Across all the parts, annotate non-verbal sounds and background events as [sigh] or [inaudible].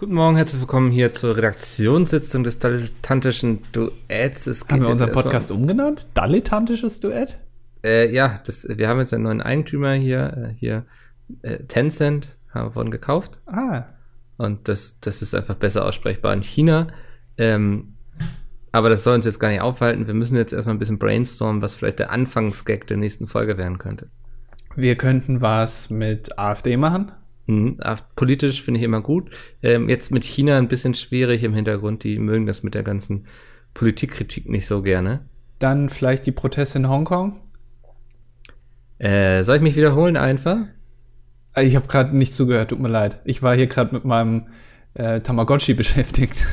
Guten Morgen, herzlich willkommen hier zur Redaktionssitzung des dilettantischen Duetts. Es haben wir unseren Podcast umgenannt? Dilettantisches Duett? Äh, ja, das, wir haben jetzt einen neuen Eigentümer hier, äh, hier äh, Tencent, haben wir von gekauft. Ah. Und das, das ist einfach besser aussprechbar in China. Ähm, aber das soll uns jetzt gar nicht aufhalten. Wir müssen jetzt erstmal ein bisschen brainstormen, was vielleicht der Anfangsgag der nächsten Folge werden könnte. Wir könnten was mit AfD machen. Mhm, politisch finde ich immer gut. Ähm, jetzt mit China ein bisschen schwierig im Hintergrund. Die mögen das mit der ganzen Politikkritik nicht so gerne. Dann vielleicht die Proteste in Hongkong. Äh, soll ich mich wiederholen einfach? Äh, ich habe gerade nicht zugehört, tut mir leid. Ich war hier gerade mit meinem äh, Tamagotchi [laughs] beschäftigt.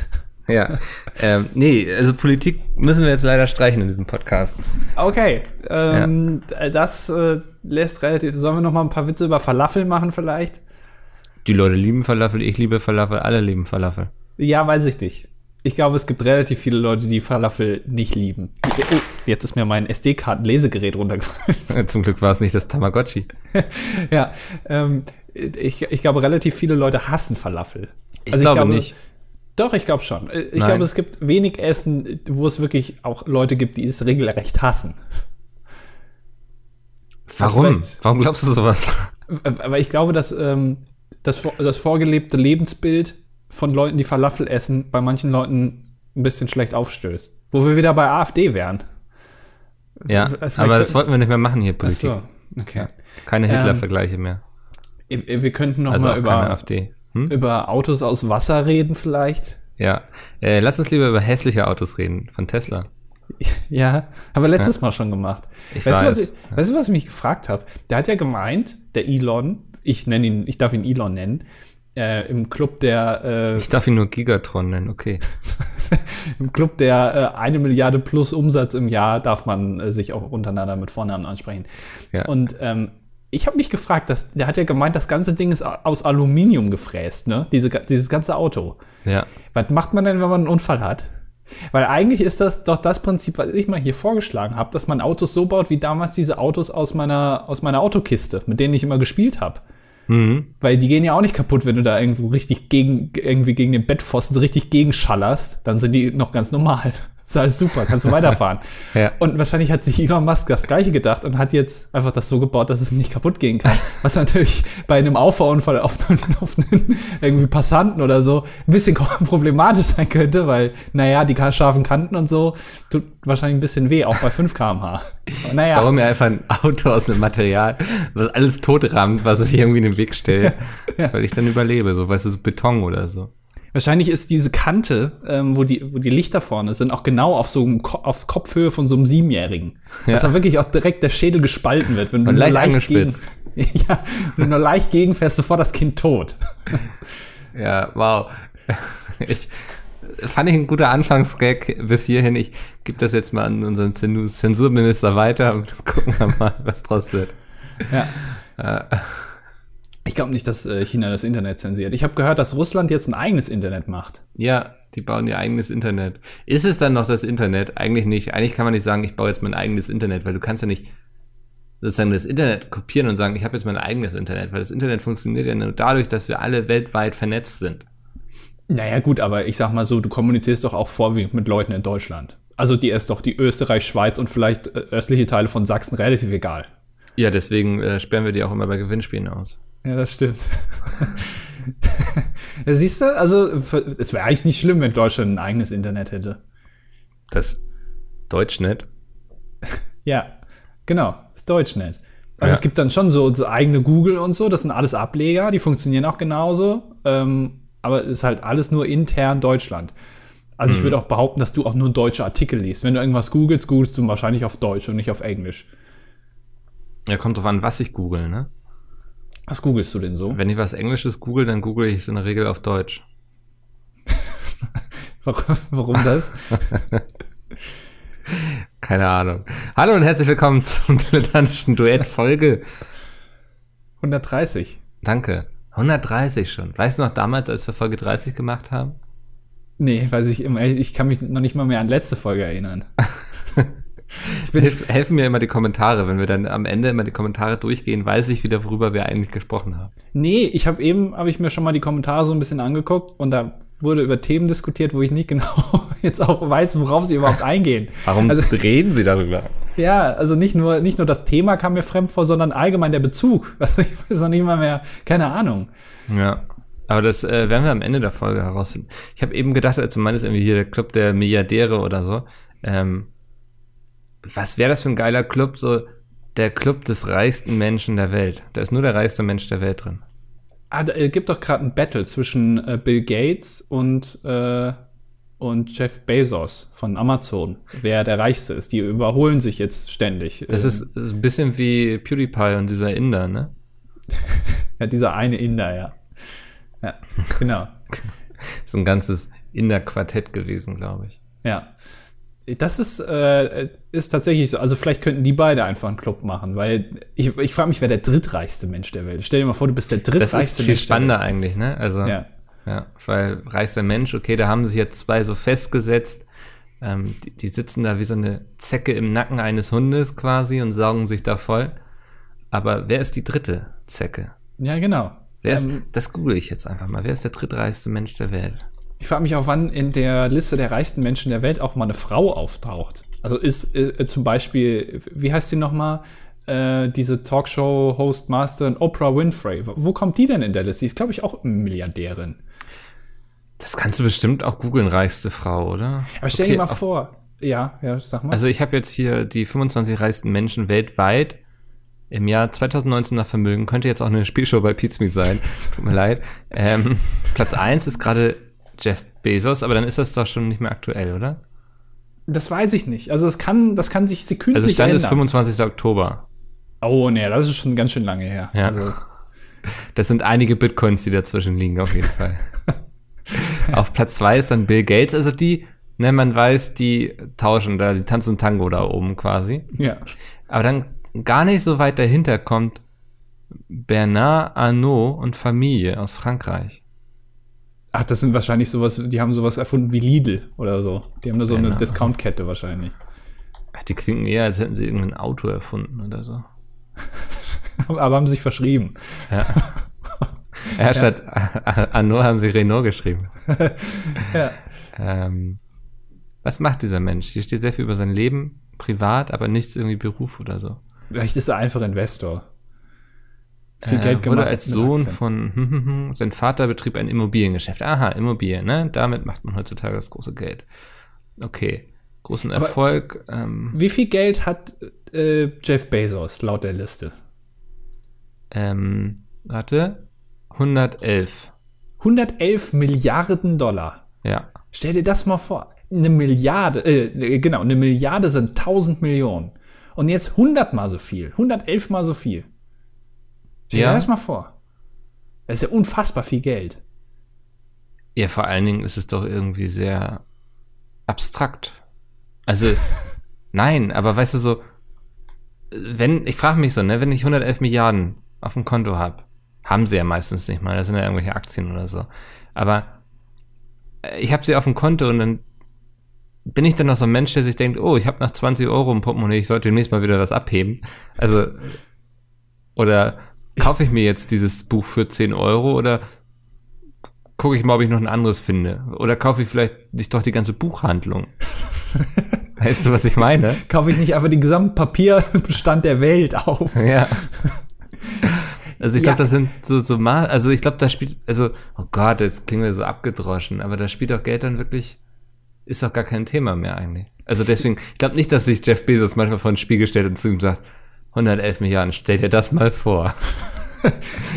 Ja, ähm, nee, also Politik müssen wir jetzt leider streichen in diesem Podcast. Okay, ähm, ja. das äh, lässt relativ. Sollen wir noch mal ein paar Witze über Falafel machen vielleicht? Die Leute lieben Falafel, ich liebe Falafel, alle lieben Falafel. Ja, weiß ich nicht. Ich glaube, es gibt relativ viele Leute, die Falafel nicht lieben. Oh, jetzt ist mir mein SD-Karten-Lesegerät runtergefallen. [laughs] Zum Glück war es nicht das Tamagotchi. [laughs] ja, ähm, ich, ich glaube, relativ viele Leute hassen Falafel. Ich, also, glaube, ich glaube nicht. Doch, ich glaube schon. Ich Nein. glaube, es gibt wenig Essen, wo es wirklich auch Leute gibt, die es regelrecht hassen. Warum? Warum glaubst du sowas? Weil ich glaube, dass ähm, das, das vorgelebte Lebensbild von Leuten, die Falafel essen, bei manchen Leuten ein bisschen schlecht aufstößt. Wo wir wieder bei AfD wären. Ja, Vielleicht aber das wollten wir nicht mehr machen hier, Politik. Ach so, okay. Ja, keine Hitler-Vergleiche ähm, mehr. Wir könnten noch also mal über, hm? über Autos aus Wasser reden vielleicht. Ja, äh, lass uns lieber über hässliche Autos reden, von Tesla. [laughs] Ja, haben wir letztes ja. Mal schon gemacht. Ich weißt, weiß. Du, was ich, weißt du, was ich mich gefragt habe? Der hat ja gemeint, der Elon, ich nenne ihn, ich darf ihn Elon nennen, äh, im Club der. Äh, ich darf ihn nur Gigatron nennen, okay. [laughs] Im Club der äh, eine Milliarde plus Umsatz im Jahr darf man äh, sich auch untereinander mit Vornamen ansprechen. Ja. Und ähm, ich habe mich gefragt, dass, der hat ja gemeint, das ganze Ding ist aus Aluminium gefräst, ne? Diese, dieses ganze Auto. Ja. Was macht man denn, wenn man einen Unfall hat? Weil eigentlich ist das doch das Prinzip, was ich mal hier vorgeschlagen habe, dass man Autos so baut, wie damals diese Autos aus meiner, aus meiner Autokiste, mit denen ich immer gespielt habe. Mhm. Weil die gehen ja auch nicht kaputt, wenn du da irgendwo richtig gegen, irgendwie gegen den Bettpfosten so richtig gegenschallerst, dann sind die noch ganz normal. Das ist alles super, kannst du weiterfahren. [laughs] ja. Und wahrscheinlich hat sich Elon Musk das Gleiche gedacht und hat jetzt einfach das so gebaut, dass es nicht kaputt gehen kann. [laughs] Was natürlich bei einem Auffahrunfall auf einen, auf einen irgendwie Passanten oder so ein bisschen [laughs] problematisch sein könnte, weil, naja, die scharfen Kanten und so tut wahrscheinlich ein bisschen weh, auch bei 5 km/h. Naja. Warum mir einfach ein Auto aus einem Material, was alles tot rammt, was sich irgendwie in den Weg stellt, ja. weil ich dann überlebe, so, weißt du, so Beton oder so. Wahrscheinlich ist diese Kante, ähm, wo, die, wo die Lichter vorne sind, auch genau auf so einem Ko auf Kopfhöhe von so einem Siebenjährigen. Ja. Dass da wirklich auch direkt der Schädel gespalten wird. Wenn du leicht, leicht gegen, [laughs] ja, wenn du nur leicht gegenfährst, sofort das Kind tot. [laughs] Ja, wow. [laughs] Ich fand ich ein guter Anfangsgag bis hierhin. Ich gebe das jetzt mal an unseren Zensurminister weiter und gucken wir mal, was draus wird. Ja. Äh. Ich glaube nicht, dass äh, China das Internet zensiert. Ich habe gehört, dass Russland jetzt ein eigenes Internet macht. Ja, die bauen ihr eigenes Internet. Ist es dann noch das Internet? Eigentlich nicht. Eigentlich kann man nicht sagen, ich baue jetzt mein eigenes Internet, weil du kannst ja nicht sozusagen das Internet kopieren und sagen, ich habe jetzt mein eigenes Internet, weil das Internet funktioniert ja nur dadurch, dass wir alle weltweit vernetzt sind. Naja, gut, aber ich sag mal so, du kommunizierst doch auch vorwiegend mit Leuten in Deutschland. Also die ist doch die Österreich, Schweiz und vielleicht äh, östliche Teile von Sachsen relativ egal. Ja, deswegen äh, sperren wir die auch immer bei Gewinnspielen aus. Ja, das stimmt. [laughs] Siehst du, also es wäre eigentlich nicht schlimm, wenn Deutschland ein eigenes Internet hätte. Das Deutschnet? [laughs] ja, genau, das Deutschnet. Also ja. es gibt dann schon so, so, eigene Google und so, das sind alles Ableger, die funktionieren auch genauso, ähm, aber es ist halt alles nur intern Deutschland. Also ich mhm. würde auch behaupten, dass du auch nur deutsche Artikel liest. Wenn du irgendwas googelst, googelst du wahrscheinlich auf Deutsch und nicht auf Englisch. Ja, kommt drauf an, was ich google, ne? Was googelst du denn so? Wenn ich was Englisches google, dann google ich es in der Regel auf Deutsch. [laughs] warum, warum das? [laughs] Keine Ahnung. Hallo und herzlich willkommen zum [laughs] dilettantischen Duett Folge 130. Danke. 130 schon. Weißt du noch damals, als wir Folge 30 gemacht haben? Nee, weiß ich immer. Ich kann mich noch nicht mal mehr an letzte Folge erinnern. Hilf, helfen mir immer die Kommentare. Wenn wir dann am Ende immer die Kommentare durchgehen, weiß ich wieder, worüber wir eigentlich gesprochen haben. Nee, ich habe eben, habe ich mir schon mal die Kommentare so ein bisschen angeguckt und da wurde über Themen diskutiert, wo ich nicht [laughs] genau jetzt auch weiß, worauf sie überhaupt eingehen. Warum also, reden sie darüber? Ja, also nicht nur, nicht nur das Thema kam mir fremd vor, sondern allgemein der Bezug. [laughs] Also ich weiß noch nicht mal mehr, keine Ahnung. Ja. Aber das äh, werden wir am Ende der Folge herausfinden. Ich habe eben gedacht, als du meinst, irgendwie hier der Club der Milliardäre oder so. Ähm, was wäre das für ein geiler Club? So der Club des reichsten Menschen der Welt. Da ist nur der reichste Mensch der Welt drin. Ah, da äh, gibt doch gerade ein Battle zwischen äh, Bill Gates und, äh, und Jeff Bezos von Amazon, wer der Reichste ist. Die überholen sich jetzt ständig. Das ähm, ist ein bisschen wie PewDiePie und dieser Inder, ne? [laughs] ja, dieser eine Inder, ja. Ja, genau. [laughs] so ein ganzes Inder-Quartett gewesen, glaube ich. Ja. Das ist, äh, ist tatsächlich so. Also vielleicht könnten die beide einfach einen Club machen, weil ich, ich frage mich, wer der drittreichste Mensch der Welt ist. Stell dir mal vor, du bist der drittreichste Mensch. Das ist viel spannender eigentlich, ne? Also, ja. ja. Weil reichster Mensch, okay, da haben sich jetzt zwei so festgesetzt. Ähm, die, die sitzen da wie so eine Zecke im Nacken eines Hundes quasi und saugen sich da voll. Aber wer ist die dritte Zecke? Ja, genau. Wer ist, ähm, das google ich jetzt einfach mal. Wer ist der drittreichste Mensch der Welt? Ich frage mich auch, wann in der Liste der reichsten Menschen der Welt auch mal eine Frau auftaucht. Also ist äh, zum Beispiel, wie heißt sie nochmal? Äh, diese Talkshow-Host, Master Oprah Winfrey. Wo kommt die denn in der Liste? Die ist, glaube ich, auch Milliardärin. Das kannst du bestimmt auch googeln, reichste Frau, oder? Aber stell okay, dir mal vor. Ja, ja, sag mal. Also ich habe jetzt hier die 25 reichsten Menschen weltweit im Jahr 2019 nach Vermögen. Könnte jetzt auch eine Spielshow bei Pizmeet sein. Tut mir [laughs] leid. Ähm, Platz 1 ist gerade Jeff Bezos, aber dann ist das doch schon nicht mehr aktuell, oder? Das weiß ich nicht. Also das kann, das kann sich sekündlich Also Stand ändern. ist 25. Oktober. Oh nee, das ist schon ganz schön lange her. Ja. Also. [laughs] Das sind einige Bitcoins, die dazwischen liegen, auf jeden Fall. [laughs] auf Platz 2 ist dann Bill Gates, also die, ne, man weiß, die tauschen da, die tanzen Tango da oben quasi. Ja. Aber dann gar nicht so weit dahinter kommt Bernard Arnault und Familie aus Frankreich. Ach, das sind wahrscheinlich sowas, die haben sowas erfunden wie Lidl oder so. Die haben da so genau. eine Discount-Kette wahrscheinlich. Ach, die klingen eher, als hätten sie irgendein Auto erfunden oder so. [laughs] Aber haben sich verschrieben. Ja. [laughs] ja, statt Arnaud haben sie Renault geschrieben. [laughs] ja. Ähm, was macht dieser Mensch? Hier steht sehr viel über sein Leben, privat, aber nichts irgendwie Beruf oder so. Vielleicht ist er einfach Investor. Viel äh, Geld gemacht. Wurde als Sohn von, [laughs] hm, hm, hm, sein Vater betrieb ein Immobiliengeschäft. Aha, Immobilien, ne? Damit macht man heutzutage das große Geld. Okay. Großen Erfolg. Ähm, wie viel Geld hat äh, Jeff Bezos laut der Liste? Ähm, warte. 111. 111 Milliarden Dollar. Ja. Stell dir das mal vor. Eine Milliarde, äh, genau, eine Milliarde sind 1000 Millionen. Und jetzt 100 mal so viel. 111 mal so viel. Stell ja. dir das mal vor. Das ist ja unfassbar viel Geld. Ja, vor allen Dingen ist es doch irgendwie sehr abstrakt. Also, [laughs] nein, aber weißt du so, wenn, ich frage mich so, ne, wenn ich 111 Milliarden auf dem Konto habe, haben sie ja meistens nicht mal, das sind ja irgendwelche Aktien oder so. Aber ich habe sie auf dem Konto und dann bin ich dann noch so ein Mensch, der sich denkt, oh, ich habe nach 20 Euro im Portemonnaie, ich sollte demnächst mal wieder was abheben. Also, oder kaufe ich mir jetzt dieses Buch für 10 Euro oder gucke ich mal, ob ich noch ein anderes finde? Oder kaufe ich vielleicht nicht doch die ganze Buchhandlung? [laughs] weißt du, was ich meine? Kaufe ich nicht einfach den gesamten Papierbestand der Welt auf? [laughs] Ja. Also ich glaube, ja. das sind so, so mal, also ich glaube, da spielt, also, oh Gott, jetzt klingen wir so abgedroschen, aber da spielt doch Geld dann wirklich ist doch gar kein Thema mehr eigentlich. Also deswegen, ich glaube nicht, dass sich Jeff Bezos manchmal vor ein Spiegel stellt und zu ihm sagt, 111 Milliarden, stell dir das mal vor. [laughs]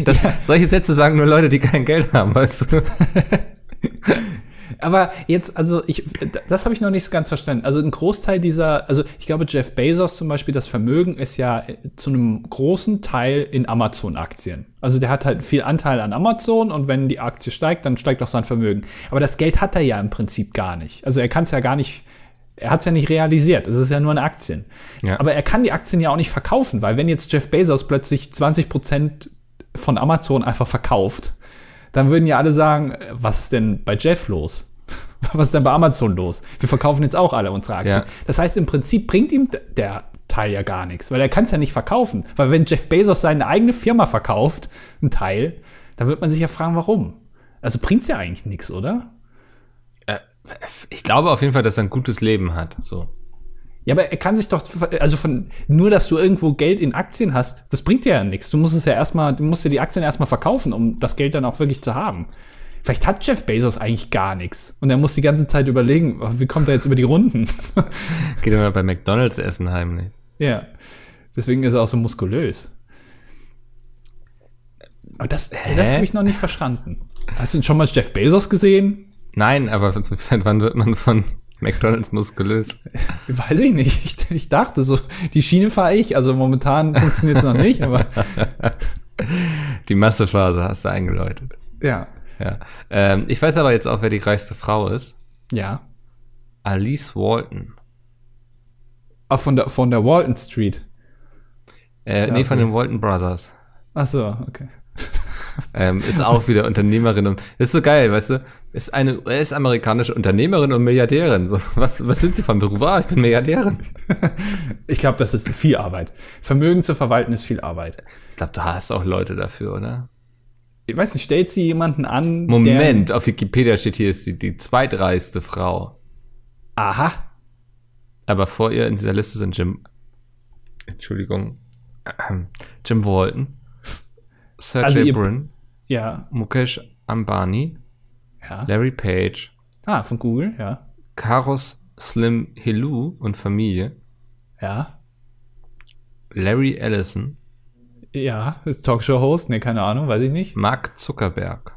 Das, ja. Solche Sätze sagen nur Leute, die kein Geld haben, weißt du. [laughs] Aber jetzt, also ich, das habe ich noch nicht ganz verstanden. Also ein Großteil dieser, also ich glaube, Jeff Bezos zum Beispiel, das Vermögen ist ja äh, zu einem großen Teil in Amazon-Aktien. Also der hat halt viel Anteil an Amazon und wenn die Aktie steigt, dann steigt auch sein Vermögen. Aber das Geld hat er ja im Prinzip gar nicht. Also er kann es ja gar nicht er hat es ja nicht realisiert. Es ist ja nur eine Aktien. Ja. Aber er kann die Aktien ja auch nicht verkaufen, weil wenn jetzt Jeff Bezos plötzlich 20 Prozent von Amazon einfach verkauft, dann würden ja alle sagen, was ist denn bei Jeff los? [laughs] Was ist denn bei Amazon los? Wir verkaufen jetzt auch alle unsere Aktien. Ja. Das heißt, im Prinzip bringt ihm der Teil ja gar nichts, weil er kann es ja nicht verkaufen. Weil wenn Jeff Bezos seine eigene Firma verkauft, ein Teil, dann wird man sich ja fragen, warum. Also bringt's ja eigentlich nichts, oder? Ich glaube auf jeden Fall, dass er ein gutes Leben hat. So. Ja, aber er kann sich doch, also von, nur dass du irgendwo Geld in Aktien hast, das bringt dir ja nichts. Du musst es ja erstmal, du musst dir die Aktien erstmal verkaufen, um das Geld dann auch wirklich zu haben. Vielleicht hat Jeff Bezos eigentlich gar nichts. Und er muss die ganze Zeit überlegen, wie kommt er jetzt über die Runden? [laughs] Geht immer bei McDonalds essen heimlich. ja. Deswegen ist er auch so muskulös. Aber das, das habe ich noch nicht verstanden. Hast du schon mal Jeff Bezos gesehen? Nein, aber seit wann wird man von McDonalds muskulös? [laughs] Weiß ich nicht. Ich, ich dachte so, die Schiene fahre ich. Also momentan funktioniert es noch nicht, aber [laughs] Die Massephase hast du eingeläutet. ja. Ja. Ähm, ich weiß aber jetzt auch, wer die reichste Frau ist. Ja. Alice Walton. Auch von der, von der Walton Street. Äh, Ja, nee, von okay. den Walton Brothers. Ach so, okay. Ähm, ist auch wieder Unternehmerin und ist so geil, weißt du? Ist eine US-amerikanische Unternehmerin und Milliardärin. So, was, was sind sie von Beruf? Ah, ich bin Milliardärin. [laughs] Ich glaube, das ist viel Arbeit. Vermögen zu verwalten ist viel Arbeit. Ich glaube, du hast auch Leute dafür, oder? Ich weiß nicht, stellt sie jemanden an, Moment, auf Wikipedia steht hier, ist sie die zweitreichste Frau. aha, Aber vor ihr in dieser Liste sind Jim, Entschuldigung, Jim Walton, Sergey Also Brin, ja, Mukesh Ambani, ja. Larry Page, Ah, von Google, ja, Karos Slim Helu und Familie, ja, Larry Ellison, ja, ist Talkshow-Host, ne, keine Ahnung, weiß ich nicht. Mark Zuckerberg,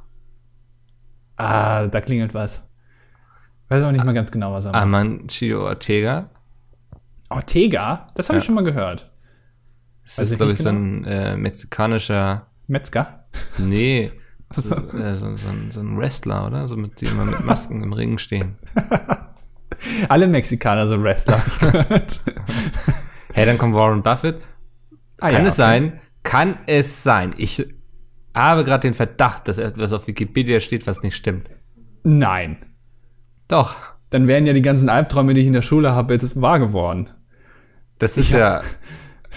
Ah, da klingelt was. Weiß auch nicht mal ganz genau, was er macht. Amancio Ortega, Ortega, das habe ich Ja. schon mal gehört. das ist, ich glaube ich, so ein äh, mexikanischer, Metzger? nee, [laughs] so, äh, so, so, ein, so ein Wrestler, oder? So mit, die immer mit Masken im Ring stehen. [laughs] Alle Mexikaner sind Wrestler, hab ich gehört. Hey, dann kommt Warren Buffett. Ah, Kann ja, es okay. sein? Kann es sein? Ich habe gerade den Verdacht, dass etwas auf Wikipedia steht, was nicht stimmt. Nein. Doch. Dann wären ja die ganzen Albträume, die ich in der Schule habe, jetzt wahr geworden. Das ist ja.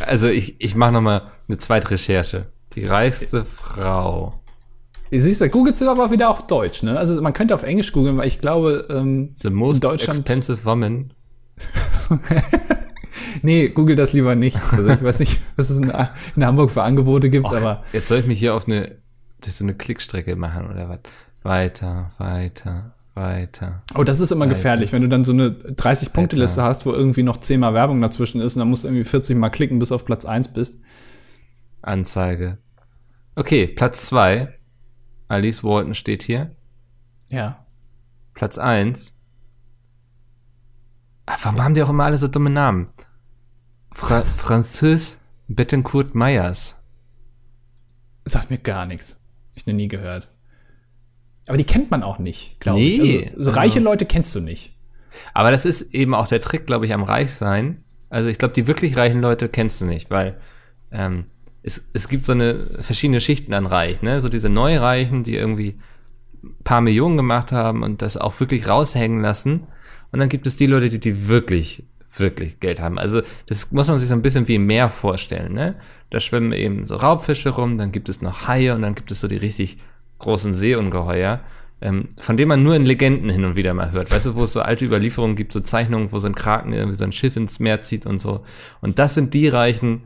Also ich, ich mache nochmal eine zweite Recherche. Die reichste Frau. Siehst du, googelst du aber wieder auf Deutsch, ne? Also man könnte auf Englisch googeln, weil ich glaube, ähm, The most In Deutschland- expensive woman. [laughs] nee, google das lieber nicht. Also ich weiß nicht, was es in, in Hamburg für Angebote gibt, aber Jetzt soll ich mich hier auf eine durch so eine Klickstrecke machen oder was? Weiter, weiter, weiter. oh, das ist immer Alter. gefährlich, wenn du dann so eine 30-Punkte-Liste hast, wo irgendwie noch 10 mal Werbung dazwischen ist und dann musst du irgendwie 40 mal klicken, bis du auf Platz 1 bist. Anzeige. Okay, Platz zwei. Alice Walton steht hier. Ja. Platz 1. Ah, warum haben die auch immer alle so dumme Namen? Fra Französ Bettencourt Meyers. Sagt mir gar nichts. Ich noch nie gehört. Aber die kennt man auch nicht, glaube Nee, ich. Also, so also- reiche Leute kennst du nicht. Aber das ist eben auch der Trick, glaube ich, am Reichsein. Also ich glaube, die wirklich reichen Leute kennst du nicht, weil ähm, es, es gibt so eine verschiedene Schichten an Reich, ne? So diese Neureichen, die irgendwie ein paar Millionen gemacht haben und das auch wirklich raushängen lassen. Und dann gibt es die Leute, die, die wirklich, wirklich Geld haben. Also das muss man sich so ein bisschen wie im Meer vorstellen, ne? Da schwimmen eben so Raubfische rum, dann gibt es noch Haie und dann gibt es so die richtig großen Seeungeheuer, ähm, von denen man nur in Legenden hin und wieder mal hört. Weißt du, wo es so alte Überlieferungen gibt, so Zeichnungen, wo so ein Kraken irgendwie so ein Schiff ins Meer zieht und so. Und das sind die Reichen,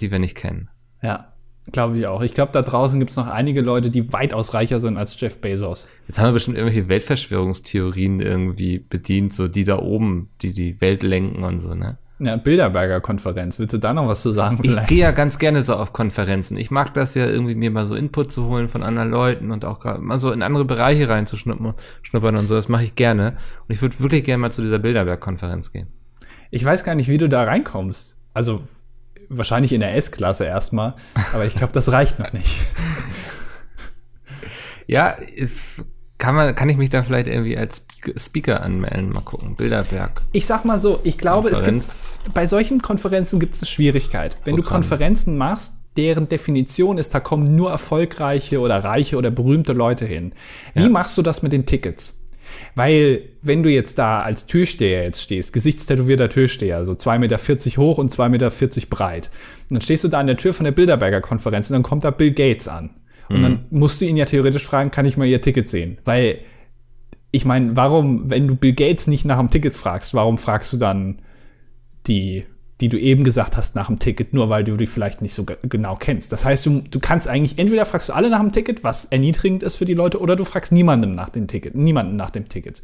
die wir nicht kennen. Ja, glaube ich auch. Ich glaube, da draußen gibt es noch einige Leute, die weitaus reicher sind als Jeff Bezos. Jetzt haben wir bestimmt irgendwelche Weltverschwörungstheorien irgendwie bedient, so die da oben, die die Welt lenken und so, ne? Ja, Bilderberger Konferenz. Willst du da noch was zu sagen? Ich gehe ja ganz gerne so auf Konferenzen. Ich mag das ja irgendwie, mir mal so Input zu holen von anderen Leuten und auch gerade mal so in andere Bereiche reinzuschnuppern schnuppern und so. Das mache ich gerne. Und ich würde wirklich gerne mal zu dieser Bilderberg-Konferenz gehen. Ich weiß gar nicht, wie du da reinkommst. Also wahrscheinlich in der S-Klasse erstmal, aber ich glaube, das reicht noch nicht. [laughs] Ja, kann man, kann ich mich da vielleicht irgendwie als Speaker- anmelden? Mal gucken. Bilderberg. Ich sag mal so, ich glaube, es gibt Konferenz. bei solchen Konferenzen gibt es eine Schwierigkeit. Wenn du Programm. Konferenzen machst, deren Definition ist, da kommen nur erfolgreiche oder reiche oder berühmte Leute hin. Wie Ja. machst du das mit den Tickets? Weil, wenn du jetzt da als Türsteher jetzt stehst, gesichtstätowierter Türsteher, so 2,40 Meter hoch und 2,40 Meter breit, und dann stehst du da an der Tür von der Bilderberger Konferenz und dann kommt da Bill Gates an. Und mhm. dann musst du ihn ja theoretisch fragen, kann ich mal ihr Ticket sehen? Weil, ich meine, warum, wenn du Bill Gates nicht nach dem Ticket fragst, warum fragst du dann die die du eben gesagt hast nach dem Ticket, nur weil du die vielleicht nicht so genau kennst. Das heißt, du, du kannst eigentlich, entweder fragst du alle nach dem Ticket, was erniedrigend ist für die Leute, oder du fragst niemandem nach dem Ticket, niemanden nach dem Ticket.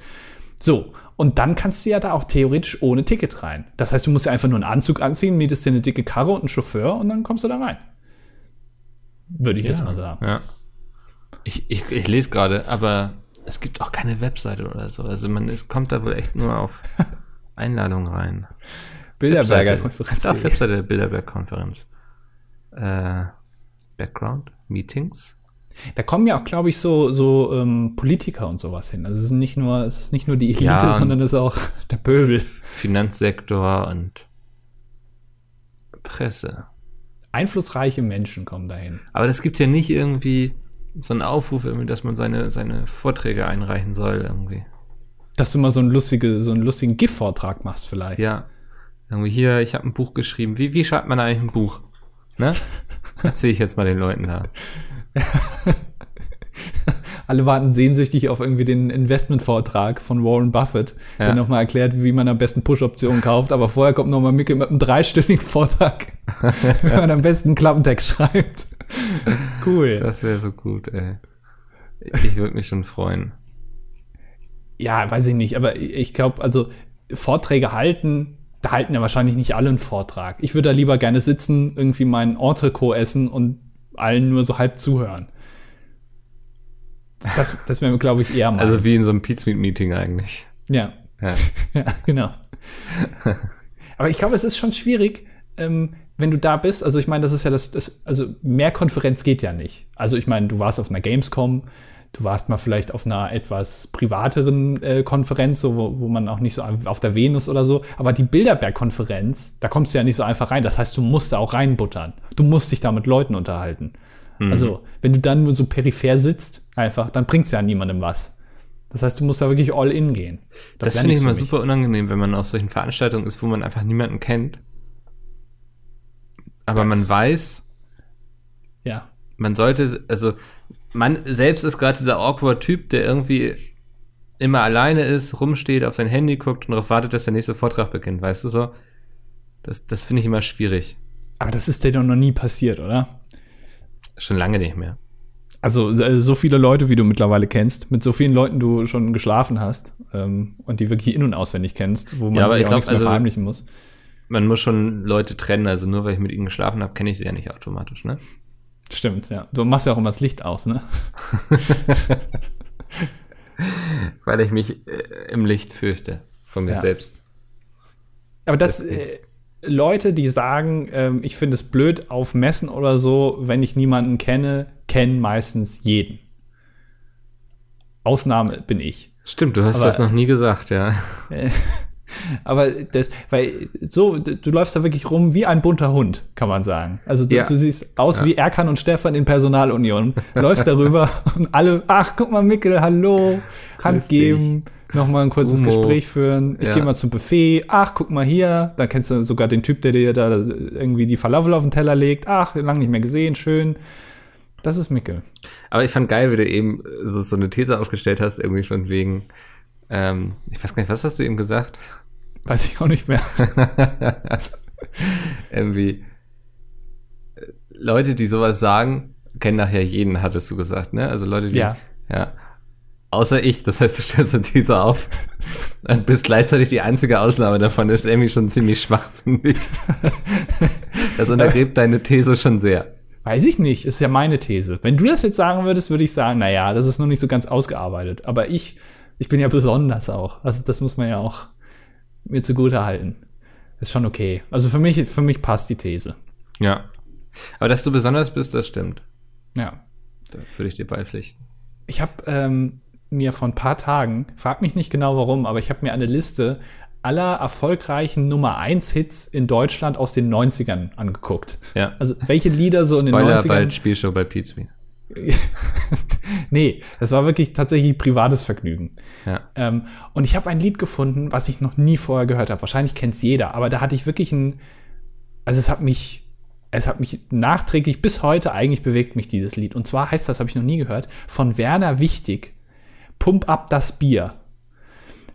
So, und dann kannst du ja da auch theoretisch ohne Ticket rein. Das heißt, du musst ja einfach nur einen Anzug anziehen, mietest dir eine dicke Karre und einen Chauffeur und dann kommst du da rein. Würde ich ja, jetzt mal sagen. Ja. Ich, ich, ich lese gerade, aber es gibt auch keine Webseite oder so. Also man es kommt da wohl echt nur auf Einladung rein. Bilderberger Konferenz. Doch, Webseite der Bilderberg Konferenz. Äh, Background, Meetings. Da kommen ja auch, glaube ich, so, so ähm, Politiker und sowas hin. Also es ist nicht nur, es ist nicht nur die Elite, ja, sondern es ist auch [laughs] der Pöbel. Finanzsektor und Presse. Einflussreiche Menschen kommen dahin. Aber das gibt ja nicht irgendwie so einen Aufruf, dass man seine, seine Vorträge einreichen soll, irgendwie. Dass du mal so, ein lustige, so einen lustigen GIF-Vortrag machst, vielleicht. Ja. Irgendwie hier, ich habe ein Buch geschrieben. Wie, wie schreibt man eigentlich ein Buch? Ne? [laughs] Erzähle ich jetzt mal den Leuten da. [laughs] Alle warten sehnsüchtig auf irgendwie den Investmentvortrag von Warren Buffett, ja. der nochmal erklärt, wie man am besten Push-Optionen kauft. Aber vorher kommt nochmal Mickel mit einem dreistündigen Vortrag, [laughs] wie man am besten einen Klappentext schreibt. Cool. Das wäre so gut, ey. Ich würde mich schon freuen. Ja, weiß ich nicht, aber ich glaube, also Vorträge halten da halten ja wahrscheinlich nicht alle einen Vortrag. Ich würde da lieber gerne sitzen, irgendwie meinen Entrecot essen und allen nur so halb zuhören. Das, das wäre, glaube ich, eher mal. Also wie in so einem Pizmeet-Meeting eigentlich. Ja. Ja, [laughs] ja genau. Aber ich glaube, es ist schon schwierig, ähm, wenn du da bist. Also ich meine, das ist ja das, das, also mehr Konferenz geht ja nicht. Also ich meine, du warst auf einer Gamescom, du warst mal vielleicht auf einer etwas privateren äh, Konferenz, so, wo, wo man auch nicht so auf der Venus oder so, aber die Bilderberg-Konferenz, da kommst du ja nicht so einfach rein. Das heißt, du musst da auch reinbuttern. Du musst dich da mit Leuten unterhalten. Mhm. Also, wenn du dann nur so peripher sitzt, einfach, dann bringt's ja niemandem was. Das heißt, du musst da wirklich all in gehen. Das, das finde ich immer super unangenehm, wenn man auf solchen Veranstaltungen ist, wo man einfach niemanden kennt. Aber das, man weiß, ja. Man sollte, also man selbst ist gerade dieser awkward Typ, der irgendwie immer alleine ist, rumsteht, auf sein Handy guckt und darauf wartet, dass der nächste Vortrag beginnt, weißt du so? Das, das finde ich immer schwierig. Aber das ist dir doch noch nie passiert, oder? Schon lange nicht mehr. Also äh, so viele Leute, wie du mittlerweile kennst, mit so vielen Leuten du schon geschlafen hast ähm, und die wirklich in- und auswendig kennst, wo man ja, sich auch glaub, nichts mehr also, verheimlichen muss. Man muss schon Leute trennen, also nur weil ich mit ihnen geschlafen habe, kenne ich sie ja nicht automatisch, ne? Stimmt, ja. Du machst ja auch immer das Licht aus, ne? [laughs] Weil ich mich äh, im Licht fürchte von mir ja. selbst. Aber das, äh, Leute, die sagen, äh, ich finde es blöd auf Messen oder so, wenn ich niemanden kenne, kennen meistens jeden. Ausnahme bin ich. Stimmt, du hast Aber, das noch nie gesagt, ja. [laughs] Aber das, weil so, du läufst da wirklich rum wie ein bunter Hund, kann man sagen. Also du, ja. du siehst aus ja. wie Erkan und Stefan in Personalunion. läufst darüber [laughs] und alle, ach, guck mal, Mickel, hallo, Hand geben, nochmal ein kurzes Humo. Gespräch führen. Ich ja. gehe mal zum Buffet. Ach, guck mal hier. Da kennst du sogar den Typ, der dir da irgendwie die Falafel auf den Teller legt. Ach, lange nicht mehr gesehen, schön. Das ist Mickel. Aber ich fand geil, wie du eben so, so eine These aufgestellt hast, irgendwie von wegen, ähm, ich weiß gar nicht, was hast du eben gesagt? Weiß ich auch nicht mehr. [laughs] Irgendwie. Leute, die sowas sagen, kennen nachher jeden, hattest du gesagt, ne? Also Leute, die. Ja. ja. Außer ich, das heißt, du stellst uns diese auf und bist gleichzeitig die einzige Ausnahme davon. Das ist irgendwie schon ziemlich schwach, [laughs] finde ich. Das untergräbt deine These schon sehr. Weiß ich nicht, ist ja meine These. Wenn du das jetzt sagen würdest, würde ich sagen, naja, das ist noch nicht so ganz ausgearbeitet. Aber ich, ich bin ja besonders auch. Also das muss man ja auch mir zugute halten. Ist schon okay. Also für mich, für mich passt die These. Ja. Aber dass du besonders bist, das stimmt. Ja. Da würde ich dir beipflichten. Ich habe ähm, mir vor ein paar Tagen, frag mich nicht genau warum, aber ich habe mir eine Liste aller erfolgreichen Nummer 1 Hits in Deutschland aus den 90ern angeguckt. Ja. Also welche Lieder so Spoiler in den 90ern. bald Spielshow bei Pizza. [laughs] nee, das war wirklich tatsächlich privates Vergnügen. Ja. Ähm, und ich habe ein Lied gefunden, was ich noch nie vorher gehört habe. Wahrscheinlich kennt es jeder, aber da hatte ich wirklich ein, also es hat mich, es hat mich nachträglich bis heute eigentlich bewegt mich dieses Lied. Und zwar heißt das, habe ich noch nie gehört, von Werner Wichtig, Pump up das Bier.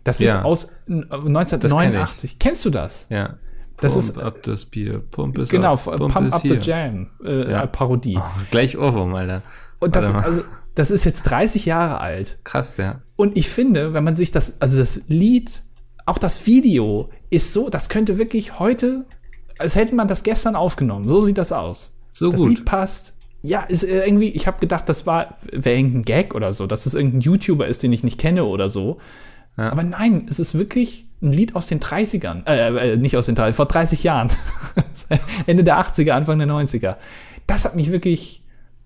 Das Ja. ist aus äh, 1989. Kennst du das? Ja. Das Pump ist- up das Bier, Pump es Genau, up, Pump, es Up the hier. Jam, äh, Ja. Parodie. Oh, gleich Ohrwurm, Alter. Und das, also, das ist jetzt 30 Jahre alt. Krass, ja. Und ich finde, wenn man sich das, also das Lied, auch das Video ist so, das könnte wirklich heute, als hätte man das gestern aufgenommen. So sieht das aus. So das gut. Lied passt. Ja, ist äh, irgendwie, ich habe gedacht, das war, wäre irgendein Gag oder so, dass es irgendein YouTuber ist, den ich nicht kenne oder so. Ja. Aber nein, es ist wirklich ein Lied aus den 30ern. Äh, äh, nicht aus den 30ern, vor 30 Jahren. [laughs] Ende der 80er, Anfang der 90er. Das hat mich wirklich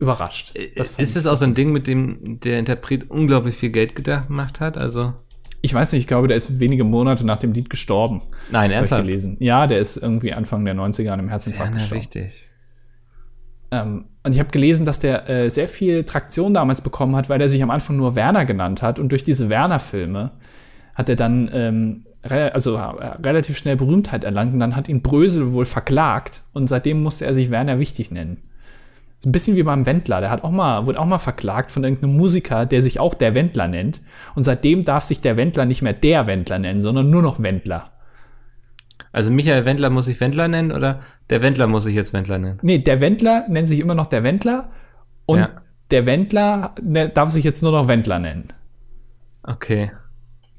überrascht. Ist das auch so ein Ding, mit dem der Interpret unglaublich viel Geld gedacht gemacht hat? Also. Ich weiß nicht, ich glaube, der ist wenige Monate nach dem Lied gestorben. Nein, ernsthaft. gelesen. Ja, der ist irgendwie Anfang der 90er an einem Herzinfarkt Ja, gestorben. richtig. Ähm, und ich habe gelesen, dass der äh, sehr viel Traktion damals bekommen hat, weil er sich am Anfang nur Werner genannt hat. Und durch diese Werner-Filme hat er dann ähm, re also, äh, relativ schnell Berühmtheit erlangt. Und dann hat ihn Brösel wohl verklagt. Und seitdem musste er sich Werner Wichtig nennen. So ein bisschen wie beim Wendler. Der hat auch mal, wurde auch mal verklagt von irgendeinem Musiker, der sich auch der Wendler nennt. Und seitdem darf sich der Wendler nicht mehr der Wendler nennen, sondern nur noch Wendler. Also Michael Wendler muss sich Wendler nennen oder der Wendler muss sich jetzt Wendler nennen? Nee, der Wendler nennt sich immer noch der Wendler und Ja. der Wendler ne, darf sich jetzt nur noch Wendler nennen. Okay.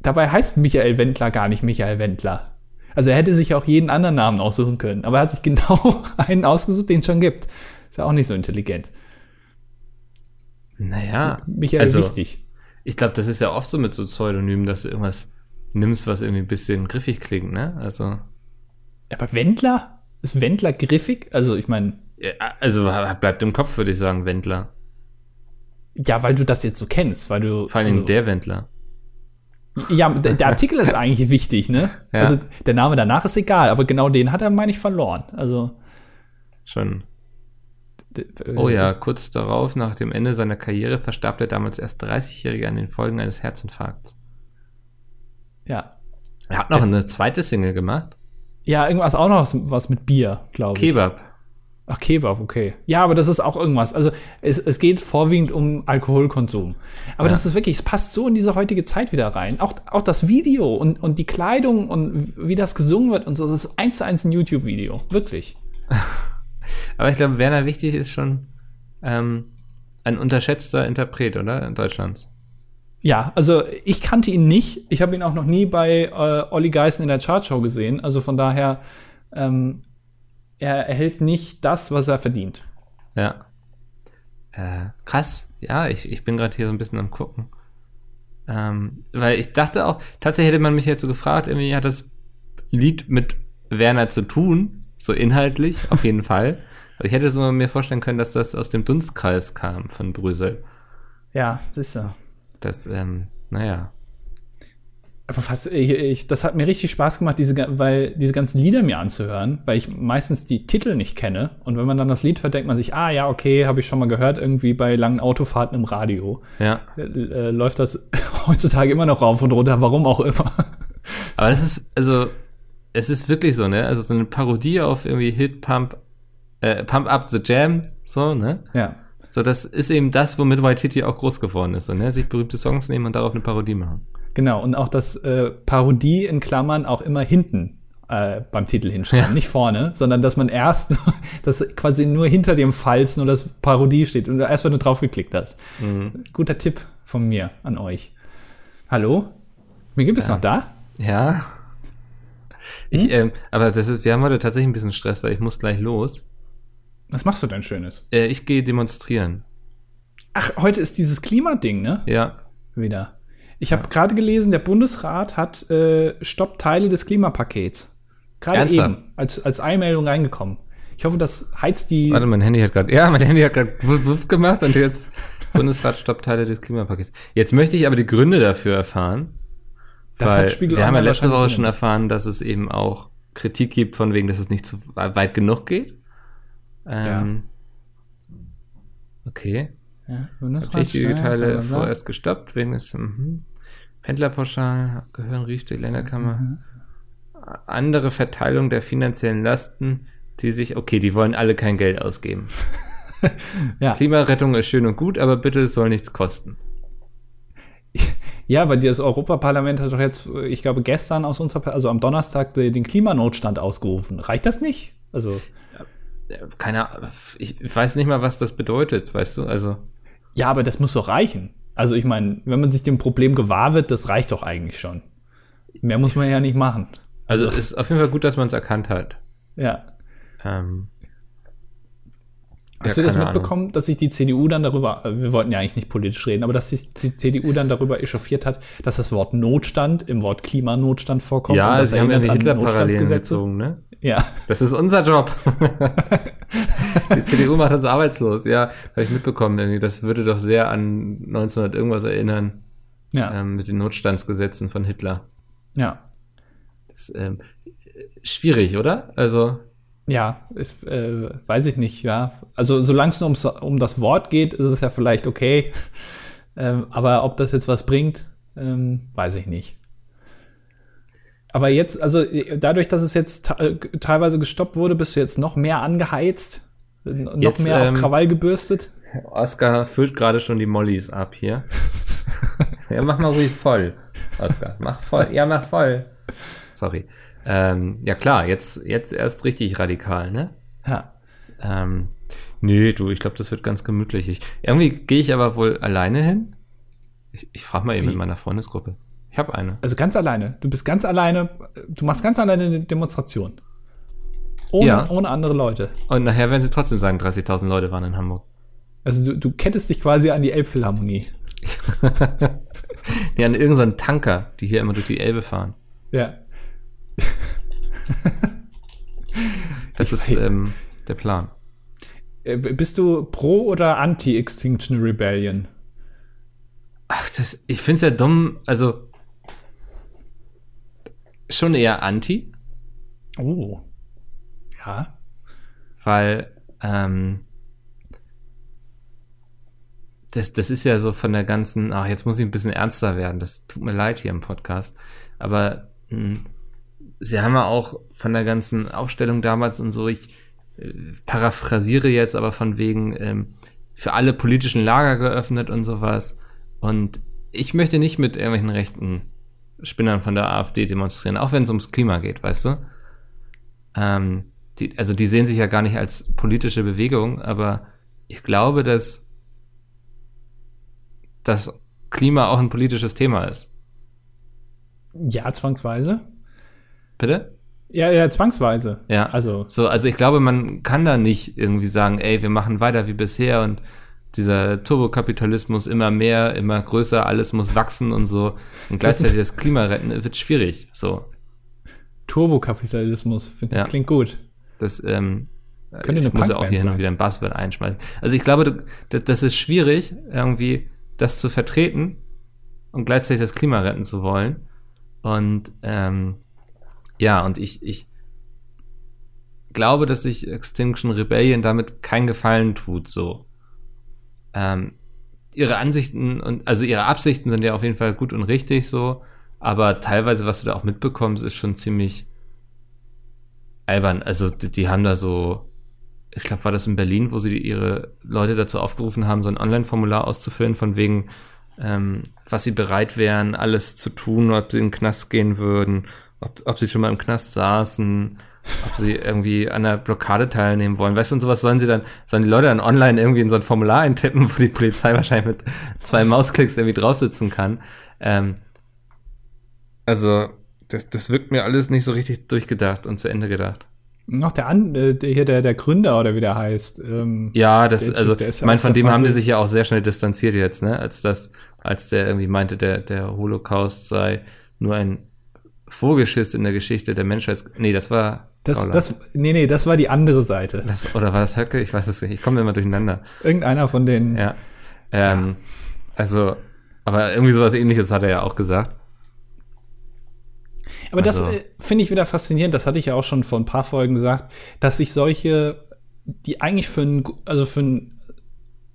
Dabei heißt Michael Wendler gar nicht Michael Wendler. Also er hätte sich auch jeden anderen Namen aussuchen können, aber er hat sich [laughs] genau einen ausgesucht, den es schon gibt. Ist ja auch nicht so intelligent. Naja. Michael also, Wichtig. Ich glaube, das ist ja oft so mit so Pseudonymen, dass du irgendwas nimmst, was irgendwie ein bisschen griffig klingt, ne? Also. Aber Wendler? Ist Wendler griffig? Also ich meine, Also bleibt im Kopf, würde ich sagen, Wendler. ja, weil du das jetzt so kennst, weil du. Vor allem also, der Wendler. Ja, der, der Artikel ist eigentlich wichtig, ne? Ja. Also der Name danach ist egal, aber genau den hat er, meine ich, verloren. Also. Schon. D- Oh äh, ja, kurz darauf, nach dem Ende seiner Karriere, verstarb der damals erst 30-Jährige an den Folgen eines Herzinfarkts. Ja. Er hat noch eine zweite Single gemacht. Ja, irgendwas auch noch was, was mit Bier, glaube ich. Kebab. Ach, Kebab, okay. Ja, aber das ist auch irgendwas. Also es, es geht vorwiegend um Alkoholkonsum. Aber Ja. das ist wirklich, es passt so in diese heutige Zeit wieder rein. Auch, auch das Video und, und die Kleidung und wie das gesungen wird und so, das ist eins zu eins ein YouTube-Video. Wirklich. [laughs] Aber ich glaube, Werner Wichtig ist schon ähm, ein unterschätzter Interpret, oder? In Deutschlands. Ja, also ich kannte ihn nicht. Ich habe ihn auch noch nie bei äh, Olli Geißen in der Chartshow gesehen. Also von daher, ähm, er erhält nicht das, was er verdient. Ja. Äh, krass. Ja, ich, ich bin gerade hier so ein bisschen am gucken. Ähm, weil ich dachte auch, tatsächlich hätte man mich jetzt so gefragt, irgendwie hat das Lied mit Werner zu tun, so inhaltlich, auf jeden Fall. Aber ich hätte so mir vorstellen können, dass das aus dem Dunstkreis kam von Brüssel. Ja, siehst du. Das, ähm, naja. Aber fast, ich, ich, das hat mir richtig Spaß gemacht, diese, weil, diese ganzen Lieder mir anzuhören, weil ich meistens die Titel nicht kenne. Und wenn man dann das Lied hört, denkt man sich, ah ja, okay, habe ich schon mal gehört, irgendwie bei langen Autofahrten im Radio. Ja. Äh, äh, läuft das [laughs] heutzutage immer noch rauf und runter, warum auch immer. Aber das ist, also, es ist wirklich so, ne? Also so eine Parodie auf irgendwie Hit Pump, äh, Pump Up the Jam, so, ne? ja. So, das ist eben das, womit White Hitty auch groß geworden ist, so, ne? Sich berühmte Songs nehmen und darauf eine Parodie machen. Genau, und auch das äh, Parodie in Klammern auch immer hinten äh, beim Titel hinschreiben, Ja. nicht vorne, sondern dass man erst, [laughs] dass quasi nur hinter dem Falz nur das Parodie steht und erst, wenn du draufgeklickt hast. Guter Tipp von mir an euch. Hallo? Mir gibt es noch da? Ja. Ich, ähm, aber das ist, wir haben heute tatsächlich ein bisschen Stress, weil ich muss gleich los. Was machst du denn Schönes? Äh, ich gehe demonstrieren. Ach, heute ist dieses Klimading, ne? Ja. Wieder. Ich habe gerade gelesen, der Bundesrat hat äh, stoppt Teile des Klimapakets. Gerade eben, als, als Einmeldung reingekommen. Ich hoffe, das heizt die. Warte, mein Handy hat gerade, ja, mein Handy hat gerade wuff, wuff gemacht und jetzt Bundesrat stoppt Teile des Klimapakets. Jetzt möchte ich aber die Gründe dafür erfahren. Das weil hat Spiegel wir haben ja letzte Woche schon erfahren, dass es eben auch Kritik gibt von wegen, dass es nicht zu weit genug geht. Ähm, Okay. Ja, Wichtige Teile vorerst gestoppt, wegen des mhm. Pendlerpauschalen gehören die Länderkammer. Mhm. Andere Verteilung der finanziellen Lasten, die sich, okay, die wollen alle kein Geld ausgeben. [laughs] Ja. Klimarettung ist schön und gut, aber bitte es soll nichts kosten. [laughs] Ja, aber das Europaparlament hat doch jetzt, ich glaube, gestern aus unserer, also am Donnerstag den Klimanotstand ausgerufen. Reicht das nicht? Also, Keine Ahnung, ich weiß nicht mal, was das bedeutet, weißt du? Also, ja, aber das muss doch reichen. Also, ich meine, wenn man sich dem Problem gewahr wird, das reicht doch eigentlich schon. Mehr muss man ja nicht machen. also ist auf jeden Fall gut, dass man es erkannt hat. Ja. Ähm, Hast Ja, du das keine Ahnung. mitbekommen, dass sich die CDU dann darüber, wir wollten ja eigentlich nicht politisch reden, aber dass sich die CDU dann darüber echauffiert hat, dass das Wort Notstand im Wort Klimanotstand vorkommt? ja, und das sie haben ja die erinnert an Hitler-Parallelen Notstandsgesetze? gezogen, ne? Ja. Das ist unser Job. [laughs] die CDU macht uns arbeitslos. Ja, habe ich mitbekommen. Irgendwie. Das würde doch sehr an 1900 irgendwas erinnern, Ja. ähm, mit den Notstandsgesetzen von Hitler. Ja. Das, ähm, schwierig, oder? Also, Ja, ist, äh, weiß ich nicht, ja. Also solange es nur ums, um das Wort geht, ist es ja vielleicht okay. [laughs] Ähm, aber ob das jetzt was bringt, ähm, weiß ich nicht. Aber jetzt, also äh, dadurch, dass es jetzt äh, teilweise gestoppt wurde, bist du jetzt noch mehr angeheizt, noch Jetzt, mehr auf ähm, Krawall gebürstet. Oscar füllt gerade schon die Mollys ab hier. [laughs] ja, mach mal ruhig voll, Oscar. Mach voll. Ja, mach voll. Sorry. Ähm, ja klar, jetzt, jetzt erst richtig radikal, ne? Ja. Ähm, nee, du, ich glaube, das wird ganz gemütlich. Ich, irgendwie gehe ich aber wohl alleine hin. Ich, ich frage mal eben Wie? in meiner Freundesgruppe. Ich habe eine. Also ganz alleine. Du bist ganz alleine, du machst ganz alleine eine Demonstration. Ohne, Ja. ohne andere Leute. Und nachher werden sie trotzdem sagen, 30.000 Leute waren in Hamburg. Also du, du kettest dich quasi an die Elbphilharmonie. [laughs] Ja, an irgendeinen Tanker, die hier immer durch die Elbe fahren. Ja. [laughs] Das ist ähm, der Plan. Äh, Bist du pro oder anti Extinction Rebellion? Ach, das, ich finde es ja dumm, also schon eher anti, Oh. Ja. weil ähm, das, das ist ja so von der ganzen, ach, jetzt muss ich ein bisschen ernster werden, das tut mir leid hier im Podcast, aber mh, sie haben ja auch von der ganzen Aufstellung damals und so, ich äh, paraphrasiere jetzt aber von wegen ähm, für alle politischen Lager geöffnet und sowas und ich möchte nicht mit irgendwelchen rechten Spinnern von der AfD demonstrieren, auch wenn es ums Klima geht, weißt du? Ähm, die, also die sehen sich ja gar nicht als politische Bewegung, aber ich glaube, dass das Klima auch ein politisches Thema ist. Ja, zwangsweise. Bitte? Ja, ja, zwangsweise. Ja. Also, So, also ich glaube, man kann da nicht irgendwie sagen, ey, wir machen weiter wie bisher und dieser Turbokapitalismus immer mehr, immer größer, alles muss wachsen und so und gleichzeitig das Klima retten, wird schwierig. So, Turbokapitalismus, Ja. klingt gut. das ähm, Könnte ich eine muss ja auch hier hin und wieder ein Buzzword einschmeißen. Also ich glaube, das, das ist schwierig, irgendwie das zu vertreten und gleichzeitig das Klima retten zu wollen. Und ähm, ja, und ich, ich glaube, dass sich Extinction Rebellion damit keinen Gefallen tut, so. Ähm, ihre Ansichten und also ihre Absichten sind ja auf jeden Fall gut und richtig so, aber teilweise, was du da auch mitbekommst, ist schon ziemlich albern. Also die, die haben da so, ich glaube, war das in Berlin, wo sie ihre Leute dazu aufgerufen haben, so ein Online-Formular auszufüllen, von wegen, ähm, was sie bereit wären, alles zu tun, ob sie in den Knast gehen würden, ob, ob sie schon mal im Knast saßen, ob sie irgendwie an der Blockade teilnehmen wollen. Weißt du, und sowas sollen sie dann, sollen die Leute dann online irgendwie in so ein Formular eintippen, wo die Polizei [laughs] wahrscheinlich mit zwei Mausklicks irgendwie drauf sitzen kann. Ähm, also, das, das wirkt mir alles nicht so richtig durchgedacht und zu Ende gedacht. Noch der, An äh, der hier der, der Gründer oder wie der heißt. Ähm, Ja, das, Der Typ, also, der ist ich ja meine, auch von dem haben die sich ja auch sehr schnell distanziert jetzt, ne, als das, als der irgendwie meinte, der, der Holocaust sei nur ein Vogelschiss in der Geschichte der Menschheit. Nee, das war, das, Gauland. das, nee, nee, das war die andere Seite. das, oder war das Höcke? Ich weiß es nicht. Ich komme immer durcheinander. Irgendeiner von den. Ja. Ähm, Also, aber irgendwie sowas ähnliches hat er ja auch gesagt. Aber das Also- äh, finde ich wieder faszinierend. Das hatte ich ja auch schon vor ein paar Folgen gesagt, dass sich solche, die eigentlich für ein, also für ein